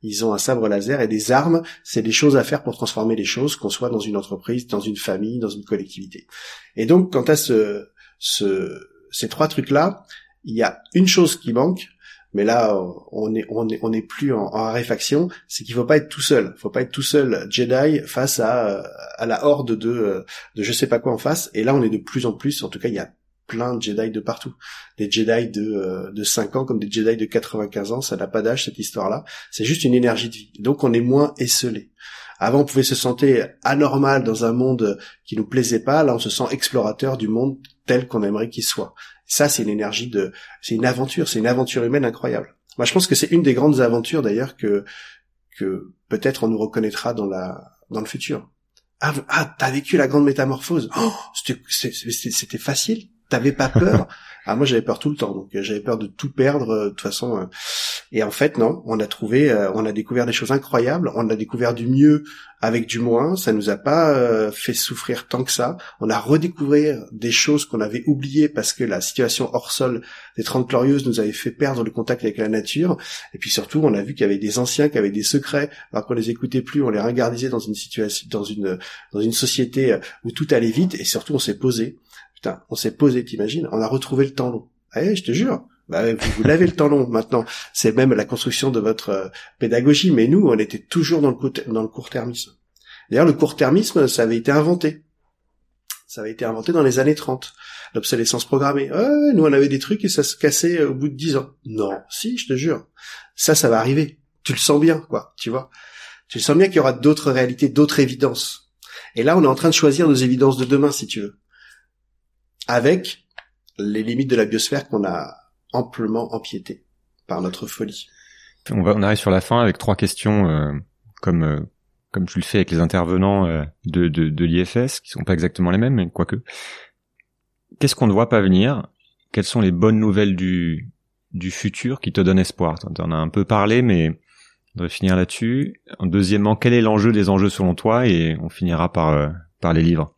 ils ont un sabre laser et des armes, c'est des choses à faire pour transformer les choses, qu'on soit dans une entreprise, dans une famille, dans une collectivité. Et donc, quant à ce, ce, ces trois trucs-là, il y a une chose qui manque, mais là, on est, on est, on est plus en, en raréfaction, c'est qu'il faut pas être tout seul. Il faut pas être tout seul Jedi face à, à la horde de, de je sais pas quoi en face. Et là, on est de plus en plus, en tout cas, il y a plein de Jedi de partout. Des Jedi de, euh, de 5 ans comme des Jedi de 95 ans, ça n'a pas d'âge cette histoire-là. C'est juste une énergie de vie. Donc on est moins esselé. Avant on pouvait se sentir anormal dans un monde qui nous plaisait pas, là on se sent explorateur du monde tel qu'on aimerait qu'il soit. Ça c'est une énergie de... c'est une aventure, c'est une aventure humaine incroyable. Moi je pense que c'est une des grandes aventures d'ailleurs que que peut-être on nous reconnaîtra dans la dans le futur. Ah, ah t'as vécu la grande métamorphose. Oh, c'était facile t'avais pas peur? Ah moi j'avais peur tout le temps, donc euh, j'avais peur de tout perdre euh, de toute façon. Euh. Et en fait non, on a trouvé, on a découvert des choses incroyables, on a découvert du mieux avec du moins. Ça nous a pas fait souffrir tant que ça. On a redécouvert des choses qu'on avait oubliées parce que la situation hors sol des Trente Glorieuses nous avait fait perdre le contact avec la nature. Et puis surtout, on a vu qu'il y avait des anciens qui avaient des secrets, alors qu'on les écoutait plus, on les regardait dans une situation, dans une dans une société où tout allait vite. Et surtout, on s'est posé Putain, on s'est posé, t'imagines On a retrouvé le temps long. Eh, je te jure. Bah, vous, l'avez le temps long maintenant. C'est même la construction de votre euh, pédagogie. Mais nous, on était toujours dans le, court-termisme. D'ailleurs, le court-termisme, ça avait été inventé. Ça avait été inventé dans les années 30. L'obsolescence programmée. nous, on avait des trucs et ça se cassait au bout de 10 ans. Non, si, je te jure. Ça, ça va arriver. Tu le sens bien, quoi. Tu vois. Tu le sens bien qu'il y aura d'autres réalités, d'autres évidences. Et là, on est en train de choisir nos évidences de demain, si tu veux avec les limites de la biosphère qu'on a amplement empiétées par notre folie. On, va, on arrive sur la fin avec trois questions euh, comme euh, comme tu le fais avec les intervenants euh, de, de, de l'IFS, qui sont pas exactement les mêmes, mais quoique. Qu'est-ce qu'on ne voit pas venir? Quelles sont les bonnes nouvelles du, du futur qui te donnent espoir? Tu en as un peu parlé, mais on devrait finir là-dessus. Deuxièmement, quel est l'enjeu des enjeux selon toi? Et on finira par, par les livres.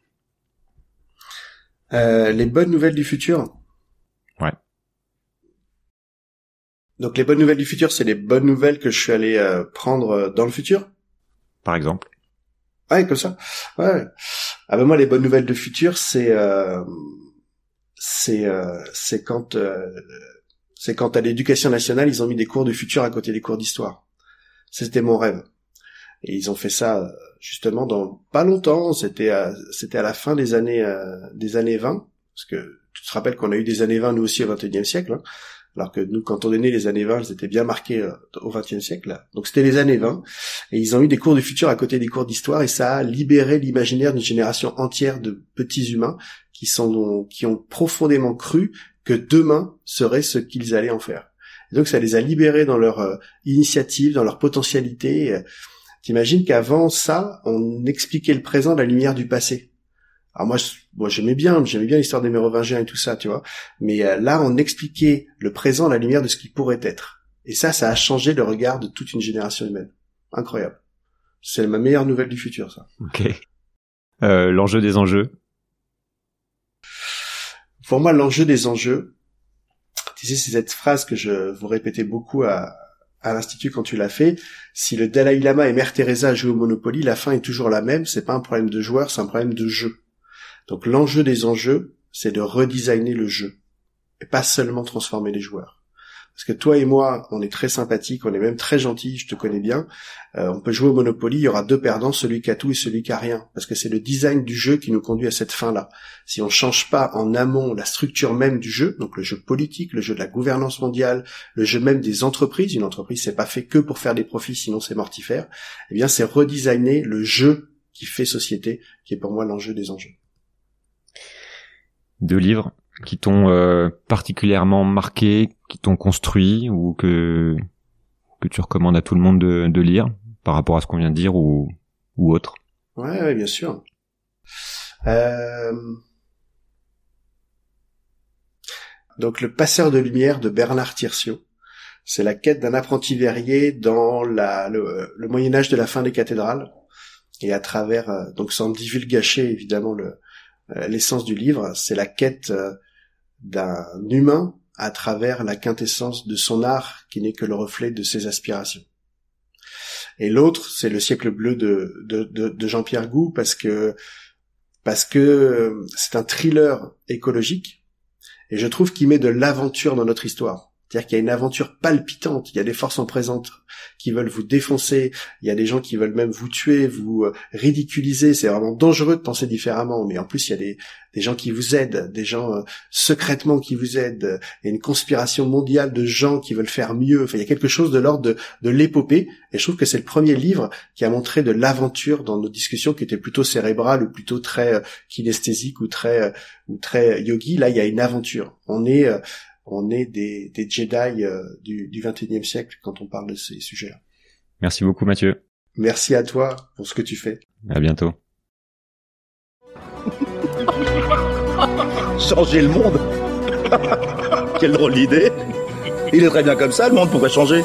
Euh, les bonnes nouvelles du futur. Ouais. Donc les bonnes nouvelles du futur, c'est les bonnes nouvelles que je suis allé euh, prendre euh, dans le futur. Par exemple. Ouais, comme ça. Ouais. Ah ben moi, les bonnes nouvelles du futur, c'est c'est c'est quand c'est quand à l'éducation nationale, ils ont mis des cours du futur à côté des cours d'histoire. C'était mon rêve. Et ils ont fait ça justement dans pas longtemps, c'était à, c'était à la fin des années euh, des années 20 parce que tu te rappelles qu'on a eu des années 20 nous aussi au 21e siècle hein, alors que nous quand on est né les années 20, elles étaient bien marquées euh, au 20e siècle. Donc c'était les années 20 et ils ont eu des cours du futur à côté des cours d'histoire et ça a libéré l'imaginaire d'une génération entière de petits humains qui sont qui ont profondément cru que demain serait ce qu'ils allaient en faire. Et donc ça les a libérés dans leur euh, initiative, dans leur potentialité. T'imagines qu'avant ça, on expliquait le présent à la lumière du passé. Alors moi, moi j'aimais bien, j'aimais bien l'histoire des Mérovingiens et tout ça, tu vois. Mais euh, là, on expliquait le présent à la lumière de ce qui pourrait être. Et ça, ça a changé le regard de toute une génération humaine. Incroyable. C'est ma meilleure nouvelle du futur, ça. Ok. Euh, l'enjeu des enjeux. Pour moi, l'enjeu des enjeux, tu sais, c'est cette phrase que je vous répétais beaucoup à, à l'institut quand tu l'as fait, si le Dalai Lama et Mère Teresa jouent au Monopoly, la fin est toujours la même, c'est pas un problème de joueur, c'est un problème de jeu. Donc l'enjeu des enjeux, c'est de redesigner le jeu, et pas seulement transformer les joueurs. Parce que toi et moi, on est très sympathiques, on est même très gentils, je te connais bien. Euh, on peut jouer au Monopoly, il y aura deux perdants, celui qui a tout et celui qui a rien. Parce que c'est le design du jeu qui nous conduit à cette fin-là. Si on change pas en amont la structure même du jeu, donc le jeu politique, le jeu de la gouvernance mondiale, le jeu même des entreprises, une entreprise c'est pas fait que pour faire des profits, sinon c'est mortifère, eh bien c'est redesigner le jeu qui fait société, qui est pour moi l'enjeu des enjeux. Deux livres qui t'ont euh, particulièrement marqué, qui t'ont construit ou que que tu recommandes à tout le monde de, de lire par rapport à ce qu'on vient de dire ou ou autre? Ouais, ouais, bien sûr. Euh... Donc le passeur de lumière de Bernard Tirsiot. C'est la quête d'un apprenti verrier dans la, le, Moyen Âge de la fin des cathédrales. Et à travers, euh, donc sans divulgacher évidemment le, euh, l'essence du livre, c'est la quête euh, d'un humain à travers la quintessence de son art qui n'est que le reflet de ses aspirations. Et l'autre, c'est le siècle bleu de, Jean-Pierre Gou parce que parce que c'est un thriller écologique et je trouve qu'il met de l'aventure dans notre histoire. C'est-à-dire qu'il y a une aventure palpitante, il y a des forces en présence qui veulent vous défoncer, il y a des gens qui veulent même vous tuer, vous euh, ridiculiser, c'est vraiment dangereux de penser différemment, mais en plus il y a des, gens qui vous aident, des gens euh, secrètement qui vous aident, il y a une conspiration mondiale de gens qui veulent faire mieux, enfin il y a quelque chose de l'ordre de, l'épopée, et je trouve que c'est le premier livre qui a montré de l'aventure dans nos discussions qui étaient plutôt cérébrales ou plutôt très euh, kinesthésiques ou très, ou très yogi, là il y a une aventure. On est on est des, des Jedi euh, du, du 21e siècle quand on parle de ces sujets-là. Merci beaucoup Mathieu. Merci à toi pour ce que tu fais. À bientôt. changer le monde Quelle drôle d'idée Il est très bien comme ça, le monde pourrait changer.